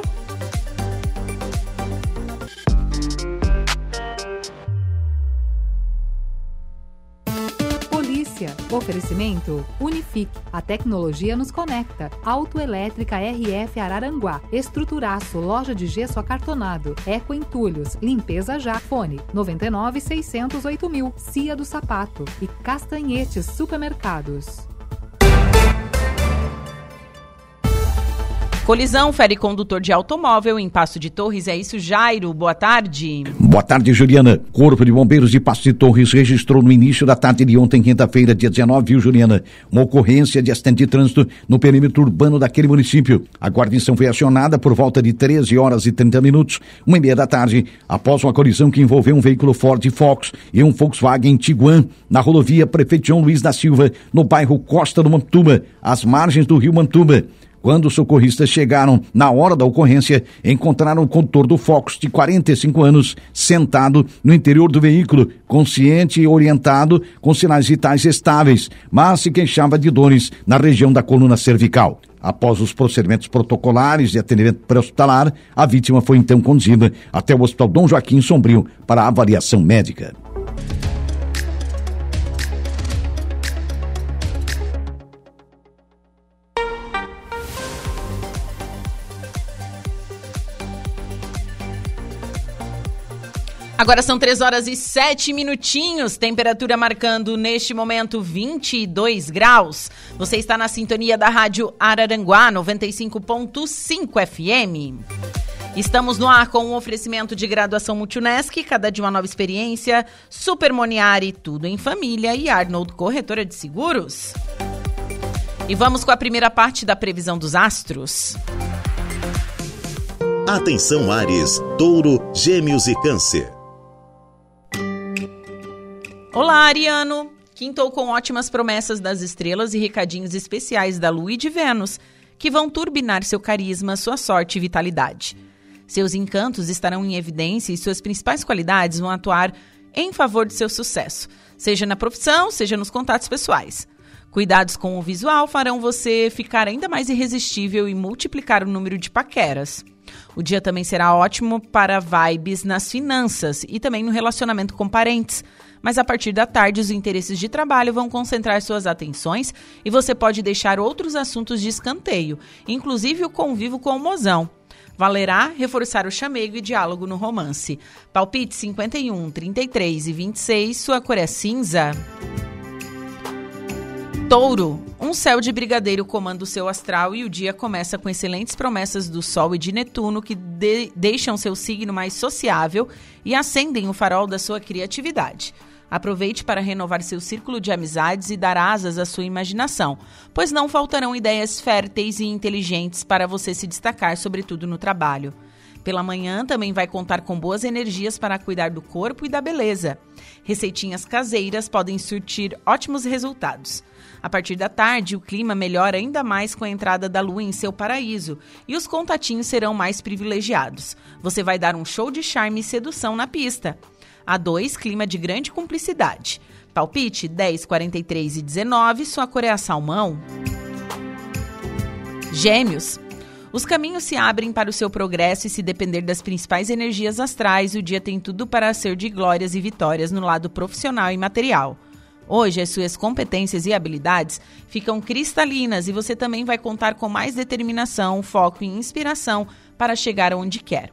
Oferecimento Unifique. A tecnologia nos conecta. Autoelétrica RF Araranguá. Estruturaço. Loja de gesso acartonado. Eco Entulhos. Limpeza já. Fone 99 608 mil. Cia do Sapato. E Castanhetes Supermercados. Colisão fere condutor de automóvel em Passo de Torres. É isso, Jairo. Boa tarde. Boa tarde, Juliana. Corpo de Bombeiros de Passo de Torres registrou no início da tarde de ontem, quinta-feira, dia 19, viu, Juliana? Uma ocorrência de acidente de trânsito no perímetro urbano daquele município. A guarnição foi acionada por volta de 13 horas e 30 minutos, uma e meia da tarde, após uma colisão que envolveu um veículo Ford Fox e um Volkswagen Tiguan na rodovia Prefeito João Luiz da Silva, no bairro Costa do Mantuba, às margens do rio Mantuba. Quando os socorristas chegaram na hora da ocorrência, encontraram o condutor do Focus, de 45 anos, sentado no interior do veículo, consciente e orientado, com sinais vitais estáveis, mas se queixava de dores na região da coluna cervical. Após os procedimentos protocolares de atendimento pré-hospitalar, a vítima foi então conduzida até o Hospital Dom Joaquim Sombrio para avaliação médica. Agora são 3 horas e 7 minutinhos, temperatura marcando neste momento 22 graus. Você está na sintonia da Rádio Araranguá 95.5 FM. Estamos no ar com um oferecimento de graduação Multunesc, cada dia uma nova experiência, Super Moniari, tudo em família e Arnold Corretora de Seguros. E vamos com a primeira parte da previsão dos astros. Atenção Ares, Touro, Gêmeos e Câncer. Olá, Ariano! Quintou com ótimas promessas das estrelas e recadinhos especiais da Lua e de Vênus, que vão turbinar seu carisma, sua sorte e vitalidade. Seus encantos estarão em evidência e suas principais qualidades vão atuar em favor de seu sucesso, seja na profissão, seja nos contatos pessoais. Cuidados com o visual farão você ficar ainda mais irresistível e multiplicar o número de paqueras. O dia também será ótimo para vibes nas finanças e também no relacionamento com parentes mas a partir da tarde os interesses de trabalho vão concentrar suas atenções e você pode deixar outros assuntos de escanteio, inclusive o convívio com o mozão. Valerá reforçar o chamego e diálogo no romance. Palpite 51, 33 e 26, sua cor é cinza. Touro, um céu de brigadeiro comanda o seu astral e o dia começa com excelentes promessas do Sol e de Netuno que de deixam seu signo mais sociável e acendem o farol da sua criatividade. Aproveite para renovar seu círculo de amizades e dar asas à sua imaginação, pois não faltarão ideias férteis e inteligentes para você se destacar, sobretudo no trabalho. Pela manhã também vai contar com boas energias para cuidar do corpo e da beleza. Receitinhas caseiras podem surtir ótimos resultados. A partir da tarde, o clima melhora ainda mais com a entrada da lua em seu paraíso e os contatinhos serão mais privilegiados. Você vai dar um show de charme e sedução na pista. A 2, clima de grande cumplicidade. Palpite 10, 43 e 19, sua cor é a salmão. Gêmeos. Os caminhos se abrem para o seu progresso e se depender das principais energias astrais, o dia tem tudo para ser de glórias e vitórias no lado profissional e material. Hoje, as suas competências e habilidades ficam cristalinas e você também vai contar com mais determinação, foco e inspiração para chegar onde quer.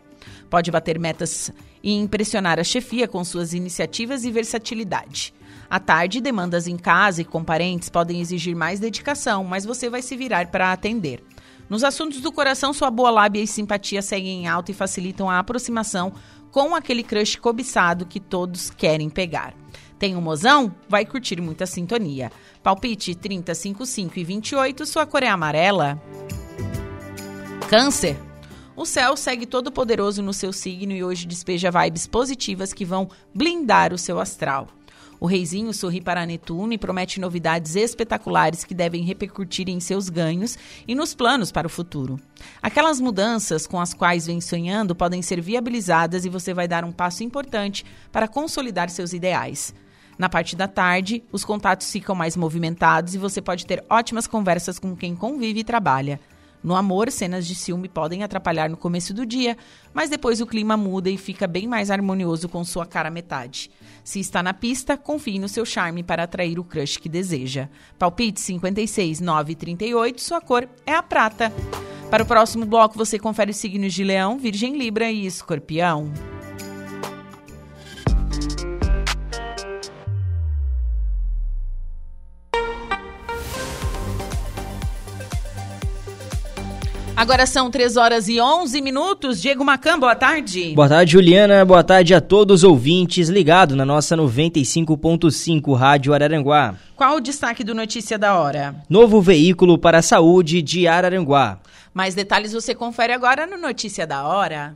Pode bater metas e impressionar a chefia com suas iniciativas e versatilidade. À tarde, demandas em casa e com parentes podem exigir mais dedicação, mas você vai se virar para atender. Nos assuntos do coração, sua boa lábia e simpatia seguem em alta e facilitam a aproximação com aquele crush cobiçado que todos querem pegar. Tem um mozão? Vai curtir muita sintonia. Palpite 30, 55 e 28, sua cor é amarela. Câncer. O céu segue todo poderoso no seu signo e hoje despeja vibes positivas que vão blindar o seu astral. O reizinho sorri para Netuno e promete novidades espetaculares que devem repercutir em seus ganhos e nos planos para o futuro. Aquelas mudanças com as quais vem sonhando podem ser viabilizadas e você vai dar um passo importante para consolidar seus ideais. Na parte da tarde, os contatos ficam mais movimentados e você pode ter ótimas conversas com quem convive e trabalha. No amor, cenas de ciúme podem atrapalhar no começo do dia, mas depois o clima muda e fica bem mais harmonioso com sua cara metade. Se está na pista, confie no seu charme para atrair o crush que deseja. Palpite 56 938, sua cor é a prata. Para o próximo bloco, você confere os signos de Leão, Virgem, Libra e Escorpião. Agora são 3 horas e 11 minutos. Diego Macan, boa tarde. Boa tarde, Juliana. Boa tarde a todos os ouvintes ligados na nossa 95.5 Rádio Araranguá. Qual o destaque do Notícia da Hora? Novo veículo para a saúde de Araranguá. Mais detalhes você confere agora no Notícia da Hora.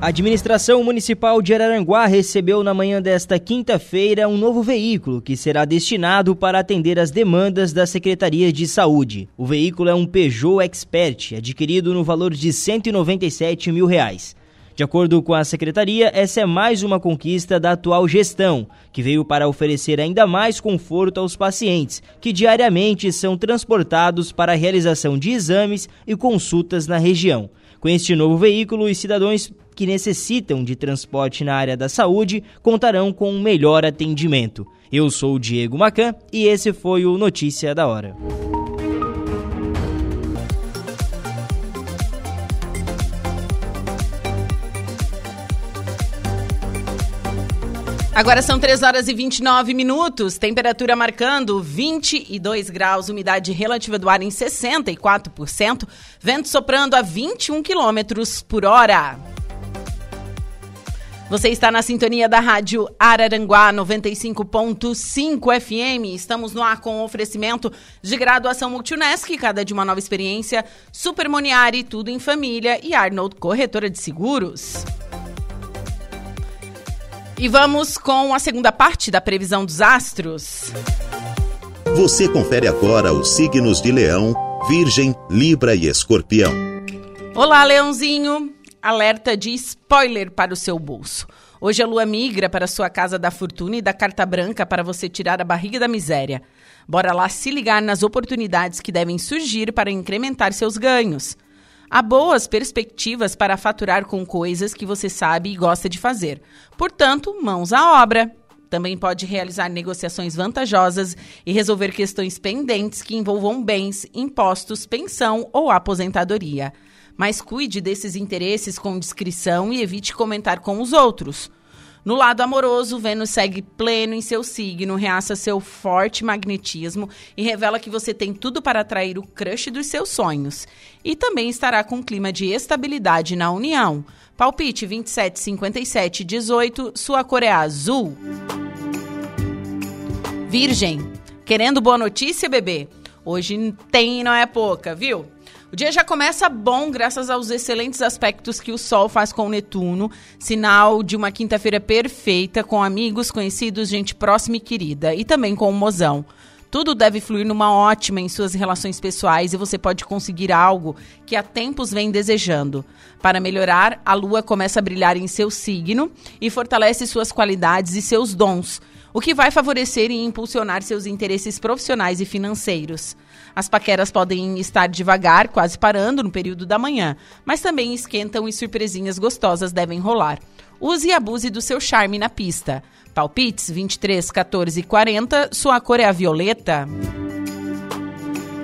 A administração municipal de Araranguá recebeu na manhã desta quinta-feira um novo veículo que será destinado para atender as demandas da Secretaria de Saúde. O veículo é um Peugeot Expert, adquirido no valor de 197 mil reais. De acordo com a secretaria, essa é mais uma conquista da atual gestão, que veio para oferecer ainda mais conforto aos pacientes, que diariamente são transportados para a realização de exames e consultas na região. Com este novo veículo, os cidadãos que necessitam de transporte na área da saúde contarão com um melhor atendimento. Eu sou o Diego Macan e esse foi o Notícia da Hora. Agora são 3 horas e 29 minutos, temperatura marcando 22 graus, umidade relativa do ar em 64%, vento soprando a 21 quilômetros por hora. Você está na sintonia da Rádio Araranguá 95.5 FM. Estamos no ar com oferecimento de graduação Multunesc, cada de uma nova experiência, Super Moniari, tudo em família e Arnold Corretora de Seguros. E vamos com a segunda parte da previsão dos astros. Você confere agora os signos de Leão, Virgem, Libra e Escorpião. Olá, Leãozinho! Alerta de spoiler para o seu bolso. Hoje a lua migra para sua casa da fortuna e da carta branca para você tirar a barriga da miséria. Bora lá se ligar nas oportunidades que devem surgir para incrementar seus ganhos. Há boas perspectivas para faturar com coisas que você sabe e gosta de fazer. Portanto, mãos à obra. Também pode realizar negociações vantajosas e resolver questões pendentes que envolvam bens, impostos, pensão ou aposentadoria. Mas cuide desses interesses com discrição e evite comentar com os outros. No lado amoroso, Vênus segue pleno em seu signo, reaça seu forte magnetismo e revela que você tem tudo para atrair o crush dos seus sonhos. E também estará com um clima de estabilidade na união. Palpite 27, 57, 18, sua cor é azul. Virgem, querendo boa notícia, bebê? Hoje tem e não é pouca, viu? O dia já começa bom graças aos excelentes aspectos que o Sol faz com o Netuno, sinal de uma quinta-feira perfeita com amigos, conhecidos, gente próxima e querida, e também com o mozão. Tudo deve fluir numa ótima em suas relações pessoais e você pode conseguir algo que há tempos vem desejando. Para melhorar, a lua começa a brilhar em seu signo e fortalece suas qualidades e seus dons, o que vai favorecer e impulsionar seus interesses profissionais e financeiros. As paqueras podem estar devagar, quase parando no período da manhã, mas também esquentam e surpresinhas gostosas devem rolar. Use e abuse do seu charme na pista. Palpites 23, 14 e 40, sua cor é a violeta.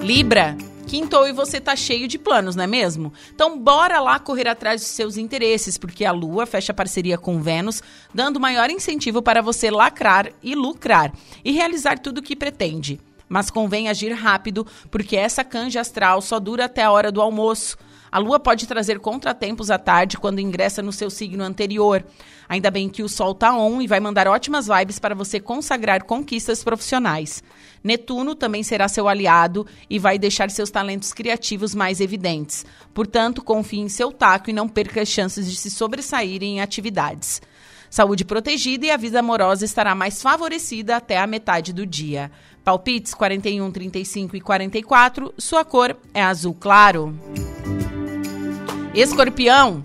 Libra, quintou e você tá cheio de planos, não é mesmo? Então bora lá correr atrás dos seus interesses, porque a Lua fecha parceria com Vênus, dando maior incentivo para você lacrar e lucrar e realizar tudo o que pretende mas convém agir rápido, porque essa canja astral só dura até a hora do almoço. A lua pode trazer contratempos à tarde quando ingressa no seu signo anterior. Ainda bem que o sol tá on e vai mandar ótimas vibes para você consagrar conquistas profissionais. Netuno também será seu aliado e vai deixar seus talentos criativos mais evidentes. Portanto, confie em seu taco e não perca as chances de se sobressair em atividades. Saúde protegida e a vida amorosa estará mais favorecida até a metade do dia. Palpites 41, 35 e 44. Sua cor é azul claro. Escorpião.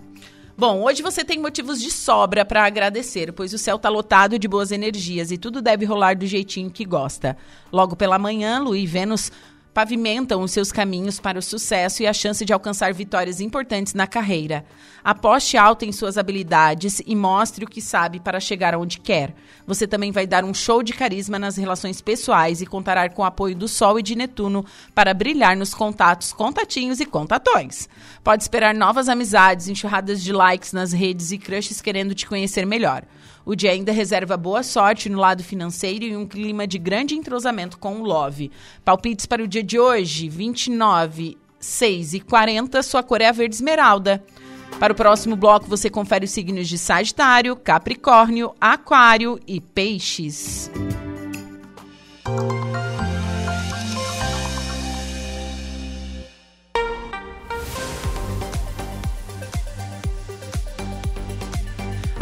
Bom, hoje você tem motivos de sobra para agradecer, pois o céu está lotado de boas energias e tudo deve rolar do jeitinho que gosta. Logo pela manhã, Lua e Vênus pavimentam os seus caminhos para o sucesso e a chance de alcançar vitórias importantes na carreira. Aposte alto em suas habilidades e mostre o que sabe para chegar aonde quer. Você também vai dar um show de carisma nas relações pessoais e contará com o apoio do Sol e de Netuno para brilhar nos contatos, contatinhos e contatões. Pode esperar novas amizades, enxurradas de likes nas redes e crushes querendo te conhecer melhor. O dia ainda reserva boa sorte no lado financeiro e um clima de grande entrosamento com o Love. Palpites para o dia de hoje, 29, 6 e 40, sua cor é a verde esmeralda. Para o próximo bloco, você confere os signos de Sagitário, Capricórnio, Aquário e Peixes.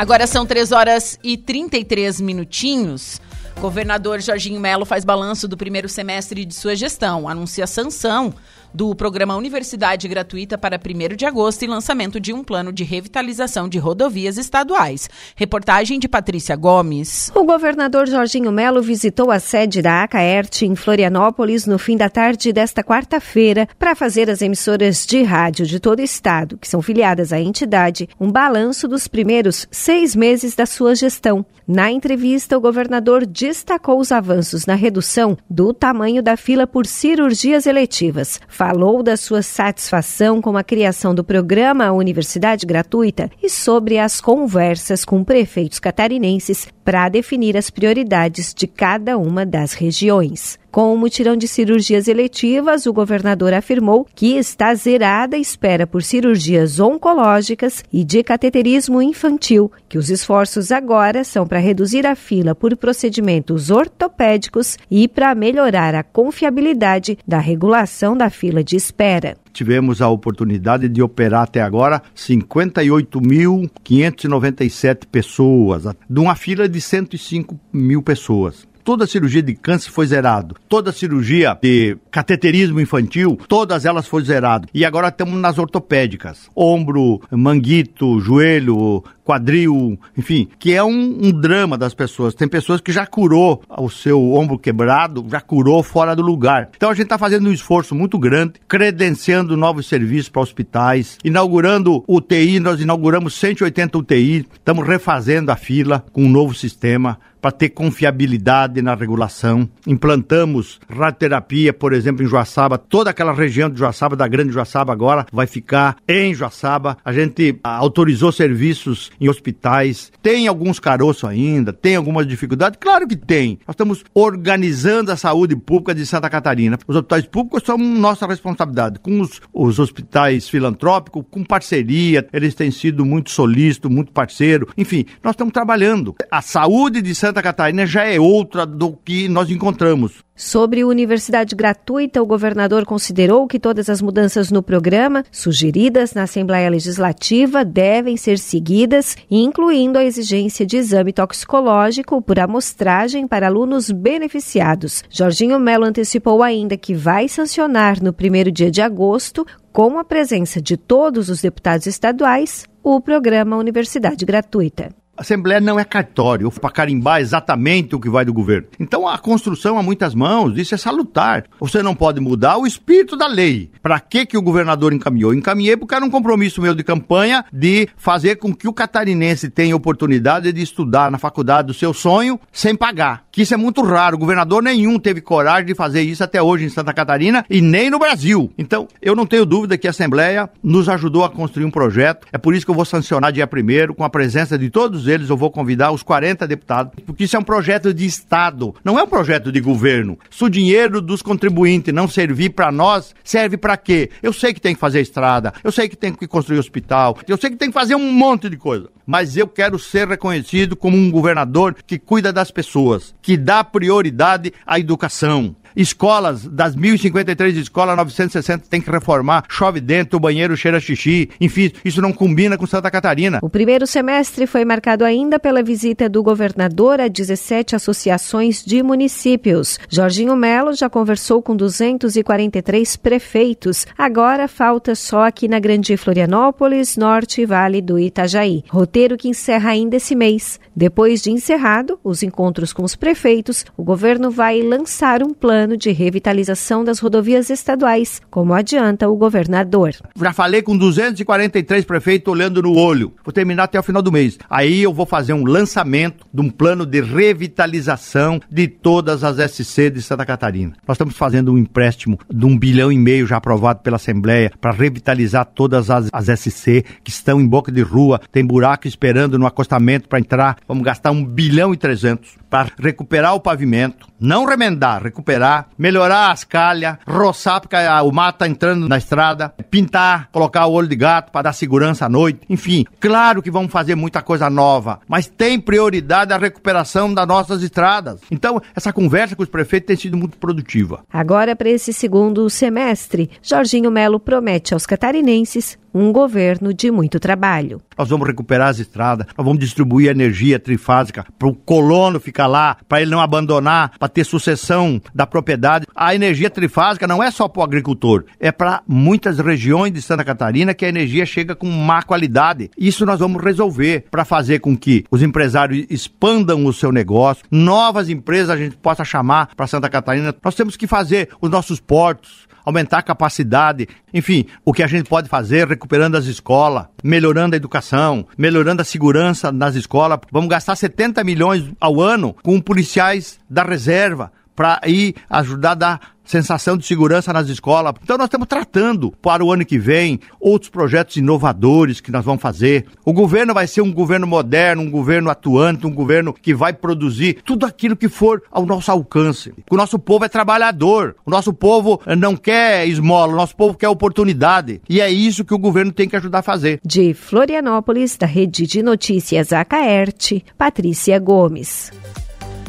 Agora são 3 horas e 33 minutinhos. Governador Jorginho Melo faz balanço do primeiro semestre de sua gestão, anuncia sanção do programa Universidade Gratuita para 1 de agosto e lançamento de um plano de revitalização de rodovias estaduais. Reportagem de Patrícia Gomes. O governador Jorginho Melo visitou a sede da Acaert em Florianópolis no fim da tarde desta quarta-feira para fazer as emissoras de rádio de todo o estado, que são filiadas à entidade, um balanço dos primeiros seis meses da sua gestão. Na entrevista, o governador destacou os avanços na redução do tamanho da fila por cirurgias eletivas falou da sua satisfação com a criação do programa Universidade Gratuita e sobre as conversas com prefeitos catarinenses para definir as prioridades de cada uma das regiões. Com o mutirão de cirurgias eletivas, o governador afirmou que está zerada a espera por cirurgias oncológicas e de cateterismo infantil, que os esforços agora são para reduzir a fila por procedimentos ortopédicos e para melhorar a confiabilidade da regulação da fila de espera tivemos a oportunidade de operar até agora 58.597 pessoas, de uma fila de 105 mil pessoas toda cirurgia de câncer foi zerado, toda cirurgia de cateterismo infantil, todas elas foram zeradas. E agora estamos nas ortopédicas, ombro, manguito, joelho, quadril, enfim, que é um, um, drama das pessoas. Tem pessoas que já curou o seu ombro quebrado, já curou fora do lugar. Então a gente está fazendo um esforço muito grande, credenciando novos serviços para hospitais, inaugurando UTI, nós inauguramos 180 UTI, estamos refazendo a fila com um novo sistema para ter confiabilidade na regulação. Implantamos radioterapia, por exemplo, em Joaçaba. Toda aquela região de Joaçaba, da Grande Joaçaba agora, vai ficar em Joaçaba. A gente autorizou serviços em hospitais. Tem alguns caroços ainda, tem algumas dificuldades? Claro que tem. Nós estamos organizando a saúde pública de Santa Catarina. Os hospitais públicos são nossa responsabilidade. Com os, os hospitais filantrópicos, com parceria, eles têm sido muito solícitos, muito parceiro. Enfim, nós estamos trabalhando. A saúde de Santa Catarina já é outra do que nós encontramos. Sobre universidade gratuita, o governador considerou que todas as mudanças no programa, sugeridas na Assembleia Legislativa, devem ser seguidas, incluindo a exigência de exame toxicológico por amostragem para alunos beneficiados. Jorginho Melo antecipou ainda que vai sancionar no primeiro dia de agosto, com a presença de todos os deputados estaduais, o programa Universidade Gratuita. A Assembleia não é cartório para carimbar exatamente o que vai do governo. Então a construção a muitas mãos, isso é salutar. Você não pode mudar o espírito da lei. Para que que o governador encaminhou? Encaminhei porque era um compromisso meu de campanha de fazer com que o catarinense tenha oportunidade de estudar na faculdade do seu sonho sem pagar. Que isso é muito raro. O governador nenhum teve coragem de fazer isso até hoje em Santa Catarina e nem no Brasil. Então, eu não tenho dúvida que a Assembleia nos ajudou a construir um projeto. É por isso que eu vou sancionar dia primeiro com a presença de todos todos eles eu vou convidar os 40 deputados, porque isso é um projeto de Estado, não é um projeto de governo. Se o dinheiro dos contribuintes não servir para nós, serve para quê? Eu sei que tem que fazer estrada, eu sei que tem que construir hospital, eu sei que tem que fazer um monte de coisa, mas eu quero ser reconhecido como um governador que cuida das pessoas, que dá prioridade à educação, Escolas, das 1.053 escolas, 960 tem que reformar, chove dentro, o banheiro cheira xixi, enfim, isso não combina com Santa Catarina. O primeiro semestre foi marcado ainda pela visita do governador a 17 associações de municípios. Jorginho Melo já conversou com 243 prefeitos. Agora falta só aqui na Grande Florianópolis, Norte e Vale do Itajaí. Roteiro que encerra ainda esse mês. Depois de encerrado os encontros com os prefeitos, o governo vai lançar um plano plano de revitalização das rodovias estaduais, como adianta o governador. Já falei com 243 prefeitos olhando no olho. Vou terminar até o final do mês. Aí eu vou fazer um lançamento de um plano de revitalização de todas as SC de Santa Catarina. Nós estamos fazendo um empréstimo de um bilhão e meio já aprovado pela Assembleia para revitalizar todas as, as SC que estão em boca de rua, tem buraco esperando no acostamento para entrar. Vamos gastar um bilhão e trezentos para recuperar o pavimento, não remendar, recuperar, melhorar as calhas, roçar porque o mato está entrando na estrada, pintar, colocar o olho de gato para dar segurança à noite, enfim. Claro que vamos fazer muita coisa nova, mas tem prioridade a recuperação das nossas estradas. Então, essa conversa com os prefeitos tem sido muito produtiva. Agora, para esse segundo semestre, Jorginho Melo promete aos catarinenses um governo de muito trabalho. Nós vamos recuperar as estradas, nós vamos distribuir energia trifásica para o colono ficar lá, para ele não abandonar, para ter sucessão da propriedade. A energia trifásica não é só para o agricultor, é para muitas regiões de Santa Catarina que a energia chega com má qualidade. Isso nós vamos resolver para fazer com que os empresários expandam o seu negócio, novas empresas a gente possa chamar para Santa Catarina. Nós temos que fazer os nossos portos, aumentar a capacidade, enfim, o que a gente pode fazer recuperando as escolas, melhorando a educação, melhorando a segurança nas escolas. Vamos gastar 70 milhões ao ano com policiais da reserva para ir ajudar a dar sensação de segurança nas escolas. Então nós estamos tratando para o ano que vem outros projetos inovadores que nós vamos fazer. O governo vai ser um governo moderno, um governo atuante, um governo que vai produzir tudo aquilo que for ao nosso alcance. O nosso povo é trabalhador, o nosso povo não quer esmola, o nosso povo quer oportunidade. E é isso que o governo tem que ajudar a fazer. De Florianópolis, da Rede de Notícias Acaerte, Patrícia Gomes.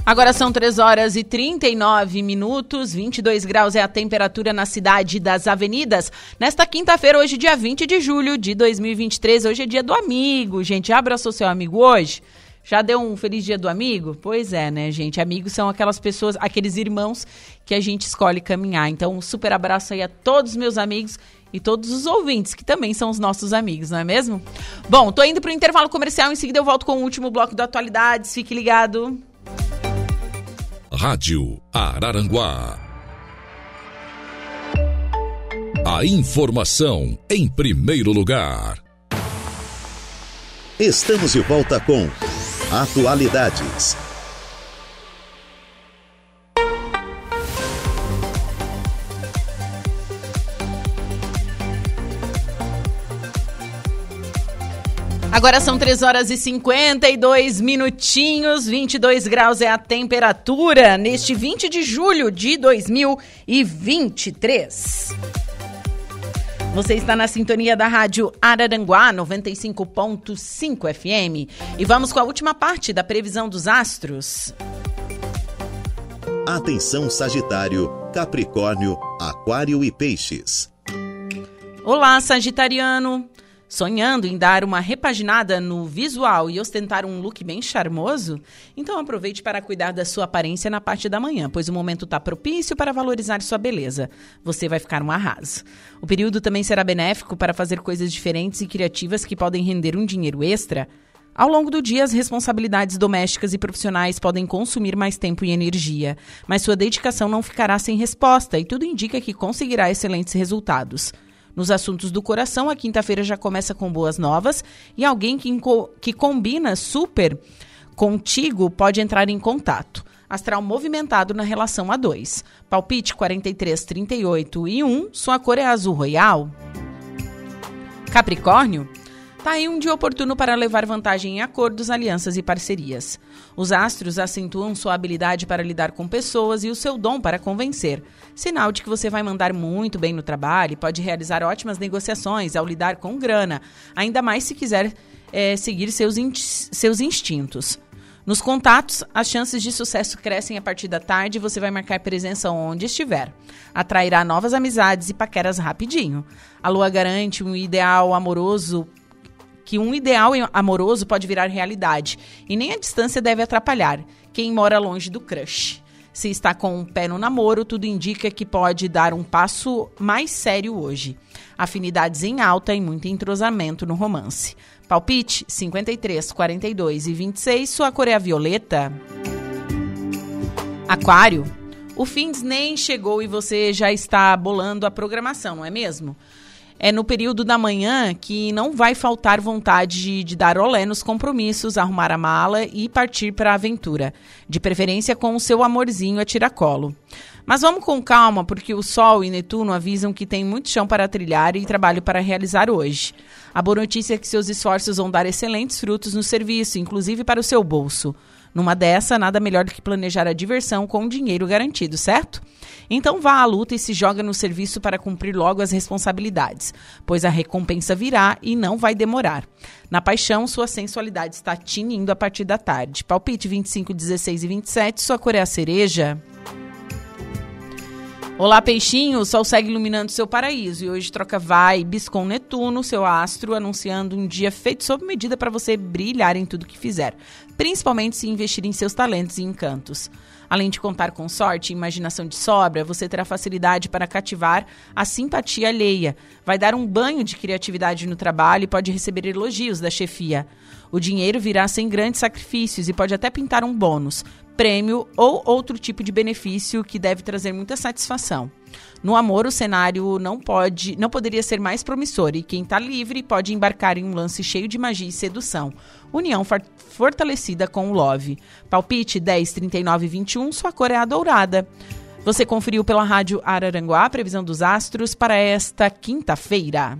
Agora são 3 horas e 39 minutos, 22 graus é a temperatura na cidade das avenidas. Nesta quinta-feira, hoje, dia 20 de julho de 2023, hoje é dia do amigo. Gente, abraçou seu amigo hoje? Já deu um feliz dia do amigo? Pois é, né, gente? Amigos são aquelas pessoas, aqueles irmãos que a gente escolhe caminhar. Então, um super abraço aí a todos os meus amigos e todos os ouvintes, que também são os nossos amigos, não é mesmo? Bom, tô indo pro intervalo comercial, em seguida eu volto com o último bloco da atualidades. Fique ligado. Rádio Araranguá. A informação em primeiro lugar. Estamos de volta com Atualidades. Agora são 3 horas e 52 minutinhos, 22 graus é a temperatura neste 20 de julho de 2023. Você está na sintonia da rádio Araranguá 95.5 FM. E vamos com a última parte da previsão dos astros. Atenção Sagitário, Capricórnio, Aquário e Peixes. Olá, Sagitariano. Sonhando em dar uma repaginada no visual e ostentar um look bem charmoso? Então aproveite para cuidar da sua aparência na parte da manhã, pois o momento está propício para valorizar sua beleza. Você vai ficar um arraso. O período também será benéfico para fazer coisas diferentes e criativas que podem render um dinheiro extra. Ao longo do dia, as responsabilidades domésticas e profissionais podem consumir mais tempo e energia, mas sua dedicação não ficará sem resposta e tudo indica que conseguirá excelentes resultados. Nos assuntos do coração, a quinta-feira já começa com boas novas e alguém que, que combina super contigo pode entrar em contato. Astral movimentado na relação a dois. Palpite 43, 38 e 1. Sua cor é azul royal. Capricórnio. Tá aí um dia oportuno para levar vantagem em acordos, alianças e parcerias. Os astros acentuam sua habilidade para lidar com pessoas e o seu dom para convencer. Sinal de que você vai mandar muito bem no trabalho e pode realizar ótimas negociações ao lidar com grana, ainda mais se quiser é, seguir seus, in seus instintos. Nos contatos, as chances de sucesso crescem a partir da tarde e você vai marcar presença onde estiver. Atrairá novas amizades e paqueras rapidinho. A lua garante um ideal amoroso que um ideal amoroso pode virar realidade e nem a distância deve atrapalhar quem mora longe do crush. Se está com um pé no namoro, tudo indica que pode dar um passo mais sério hoje. Afinidades em alta e muito entrosamento no romance. Palpite 53, 42 e 26, sua cor é a violeta. Aquário, o fim nem chegou e você já está bolando a programação, não é mesmo? É no período da manhã que não vai faltar vontade de, de dar olé nos compromissos, arrumar a mala e partir para a aventura, de preferência com o seu amorzinho a tiracolo. Mas vamos com calma, porque o Sol e Netuno avisam que tem muito chão para trilhar e trabalho para realizar hoje. A boa notícia é que seus esforços vão dar excelentes frutos no serviço, inclusive para o seu bolso. Numa dessa, nada melhor do que planejar a diversão com dinheiro garantido, certo? Então vá à luta e se joga no serviço para cumprir logo as responsabilidades, pois a recompensa virá e não vai demorar. Na paixão, sua sensualidade está tinindo a partir da tarde. Palpite 25, 16 e 27, sua cor é a cereja. Olá, peixinho! O sol segue iluminando seu paraíso e hoje troca vibes com Netuno, seu astro, anunciando um dia feito sob medida para você brilhar em tudo que fizer, principalmente se investir em seus talentos e encantos. Além de contar com sorte e imaginação de sobra, você terá facilidade para cativar a simpatia alheia, vai dar um banho de criatividade no trabalho e pode receber elogios da chefia. O dinheiro virá sem grandes sacrifícios e pode até pintar um bônus, prêmio ou outro tipo de benefício que deve trazer muita satisfação. No amor, o cenário não pode, não poderia ser mais promissor e quem está livre pode embarcar em um lance cheio de magia e sedução. União fortalecida com o Love. Palpite 10, 39 21, sua cor é a dourada. Você conferiu pela rádio Araranguá a previsão dos astros para esta quinta-feira.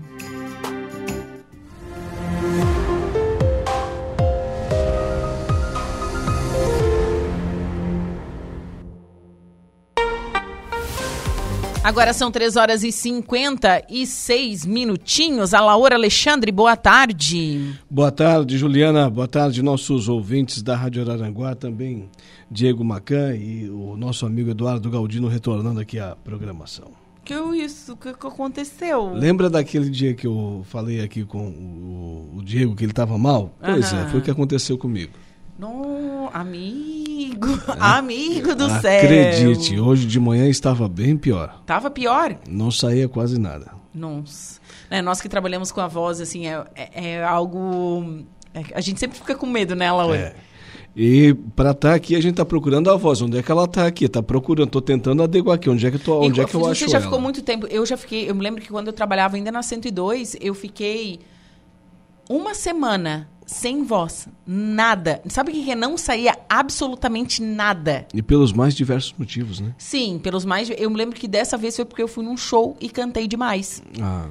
Agora são 3 horas e 56 minutinhos. A Laura Alexandre, boa tarde. Boa tarde, Juliana. Boa tarde, nossos ouvintes da Rádio Araranguá, também Diego Macan e o nosso amigo Eduardo Galdino retornando aqui à programação. Que isso? O que, que, aconteceu? Lembra daquele dia que eu falei aqui com o, o Diego que ele estava mal? Pois é, foi o que aconteceu comigo. No, amigo, é. amigo do céu. Acredite, hoje de manhã estava bem pior. Tava pior? Não saía quase nada. Nossa. É, nós que trabalhamos com a voz, assim, é, é, é algo. É, a gente sempre fica com medo, né, Laura? É. E para estar tá aqui, a gente está procurando a voz. Onde é que ela está aqui? Está procurando, estou tentando adequar aqui. Onde é que, tô, onde e, é que eu acho Você já ela? ficou muito tempo. Eu já fiquei. Eu me lembro que quando eu trabalhava ainda na 102, eu fiquei uma semana sem voz. Nada. Sabe o que é? Não saía absolutamente nada. E pelos mais diversos motivos, né? Sim, pelos mais. Eu me lembro que dessa vez foi porque eu fui num show e cantei demais. Ah.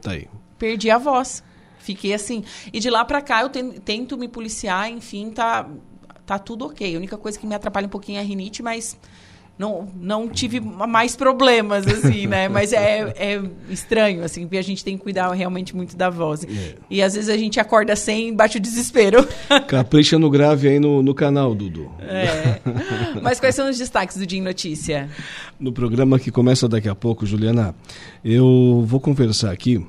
Tá aí. Perdi a voz. Fiquei assim. E de lá pra cá eu tento me policiar, enfim, tá, tá tudo ok. A única coisa que me atrapalha um pouquinho é a rinite, mas não, não tive mais problemas, assim, né? Mas é, é estranho, assim, porque a gente tem que cuidar realmente muito da voz. É. E às vezes a gente acorda sem e bate o desespero. Capricha no grave aí no, no canal, Dudu. É. Mas quais são os destaques do Dia em Notícia? No programa que começa daqui a pouco, Juliana, eu vou conversar aqui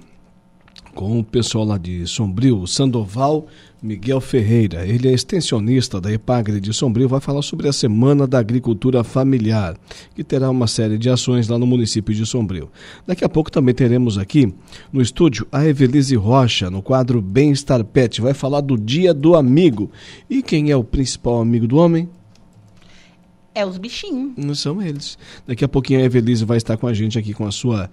com o pessoal lá de Sombrio, Sandoval Miguel Ferreira. Ele é extensionista da Epagre de Sombrio, vai falar sobre a Semana da Agricultura Familiar, que terá uma série de ações lá no município de Sombrio. Daqui a pouco também teremos aqui no estúdio a Evelise Rocha, no quadro Bem-Estar Pet, vai falar do Dia do Amigo. E quem é o principal amigo do homem? É os bichinhos. Não são eles. Daqui a pouquinho a Evelise vai estar com a gente aqui com a sua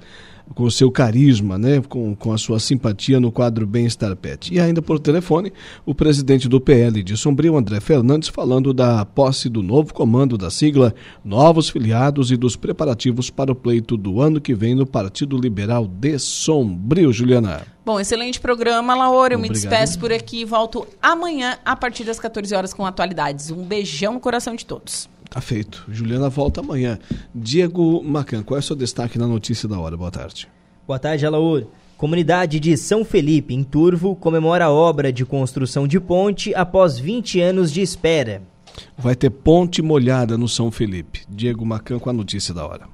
com o seu carisma, né, com, com a sua simpatia no quadro Bem-Estar Pet. E ainda por telefone, o presidente do PL de Sombrio, André Fernandes, falando da posse do novo comando da sigla, novos filiados e dos preparativos para o pleito do ano que vem no Partido Liberal de Sombrio, Juliana. Bom, excelente programa, Laura. Eu Obrigado. me despeço por aqui e volto amanhã a partir das 14 horas com atualidades. Um beijão no coração de todos. Tá feito. Juliana volta amanhã. Diego Macan, qual é o seu destaque na notícia da hora? Boa tarde. Boa tarde, Alaor. Comunidade de São Felipe, em Turvo, comemora a obra de construção de ponte após 20 anos de espera. Vai ter ponte molhada no São Felipe. Diego Macan com a notícia da hora.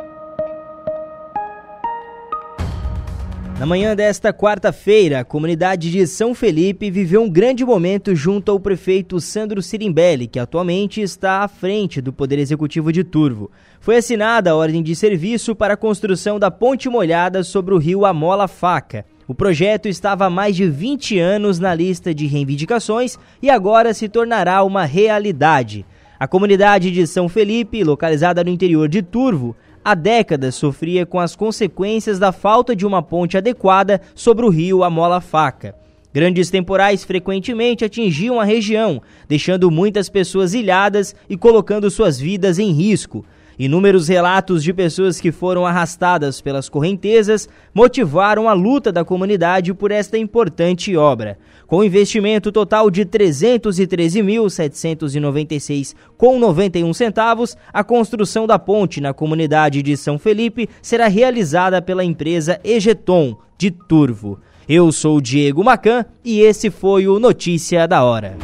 Na manhã desta quarta-feira, a comunidade de São Felipe viveu um grande momento junto ao prefeito Sandro Sirimbelli, que atualmente está à frente do Poder Executivo de Turvo. Foi assinada a ordem de serviço para a construção da ponte molhada sobre o rio Amola Faca. O projeto estava há mais de 20 anos na lista de reivindicações e agora se tornará uma realidade. A comunidade de São Felipe, localizada no interior de Turvo, há décadas sofria com as consequências da falta de uma ponte adequada sobre o rio Amola Faca. Grandes temporais frequentemente atingiam a região, deixando muitas pessoas ilhadas e colocando suas vidas em risco. Inúmeros relatos de pessoas que foram arrastadas pelas correntezas motivaram a luta da comunidade por esta importante obra. Com investimento total de R$ 313.796,91 centavos, a construção da ponte na comunidade de São Felipe será realizada pela empresa Egeton de Turvo. Eu sou Diego Macan e esse foi o Notícia da Hora.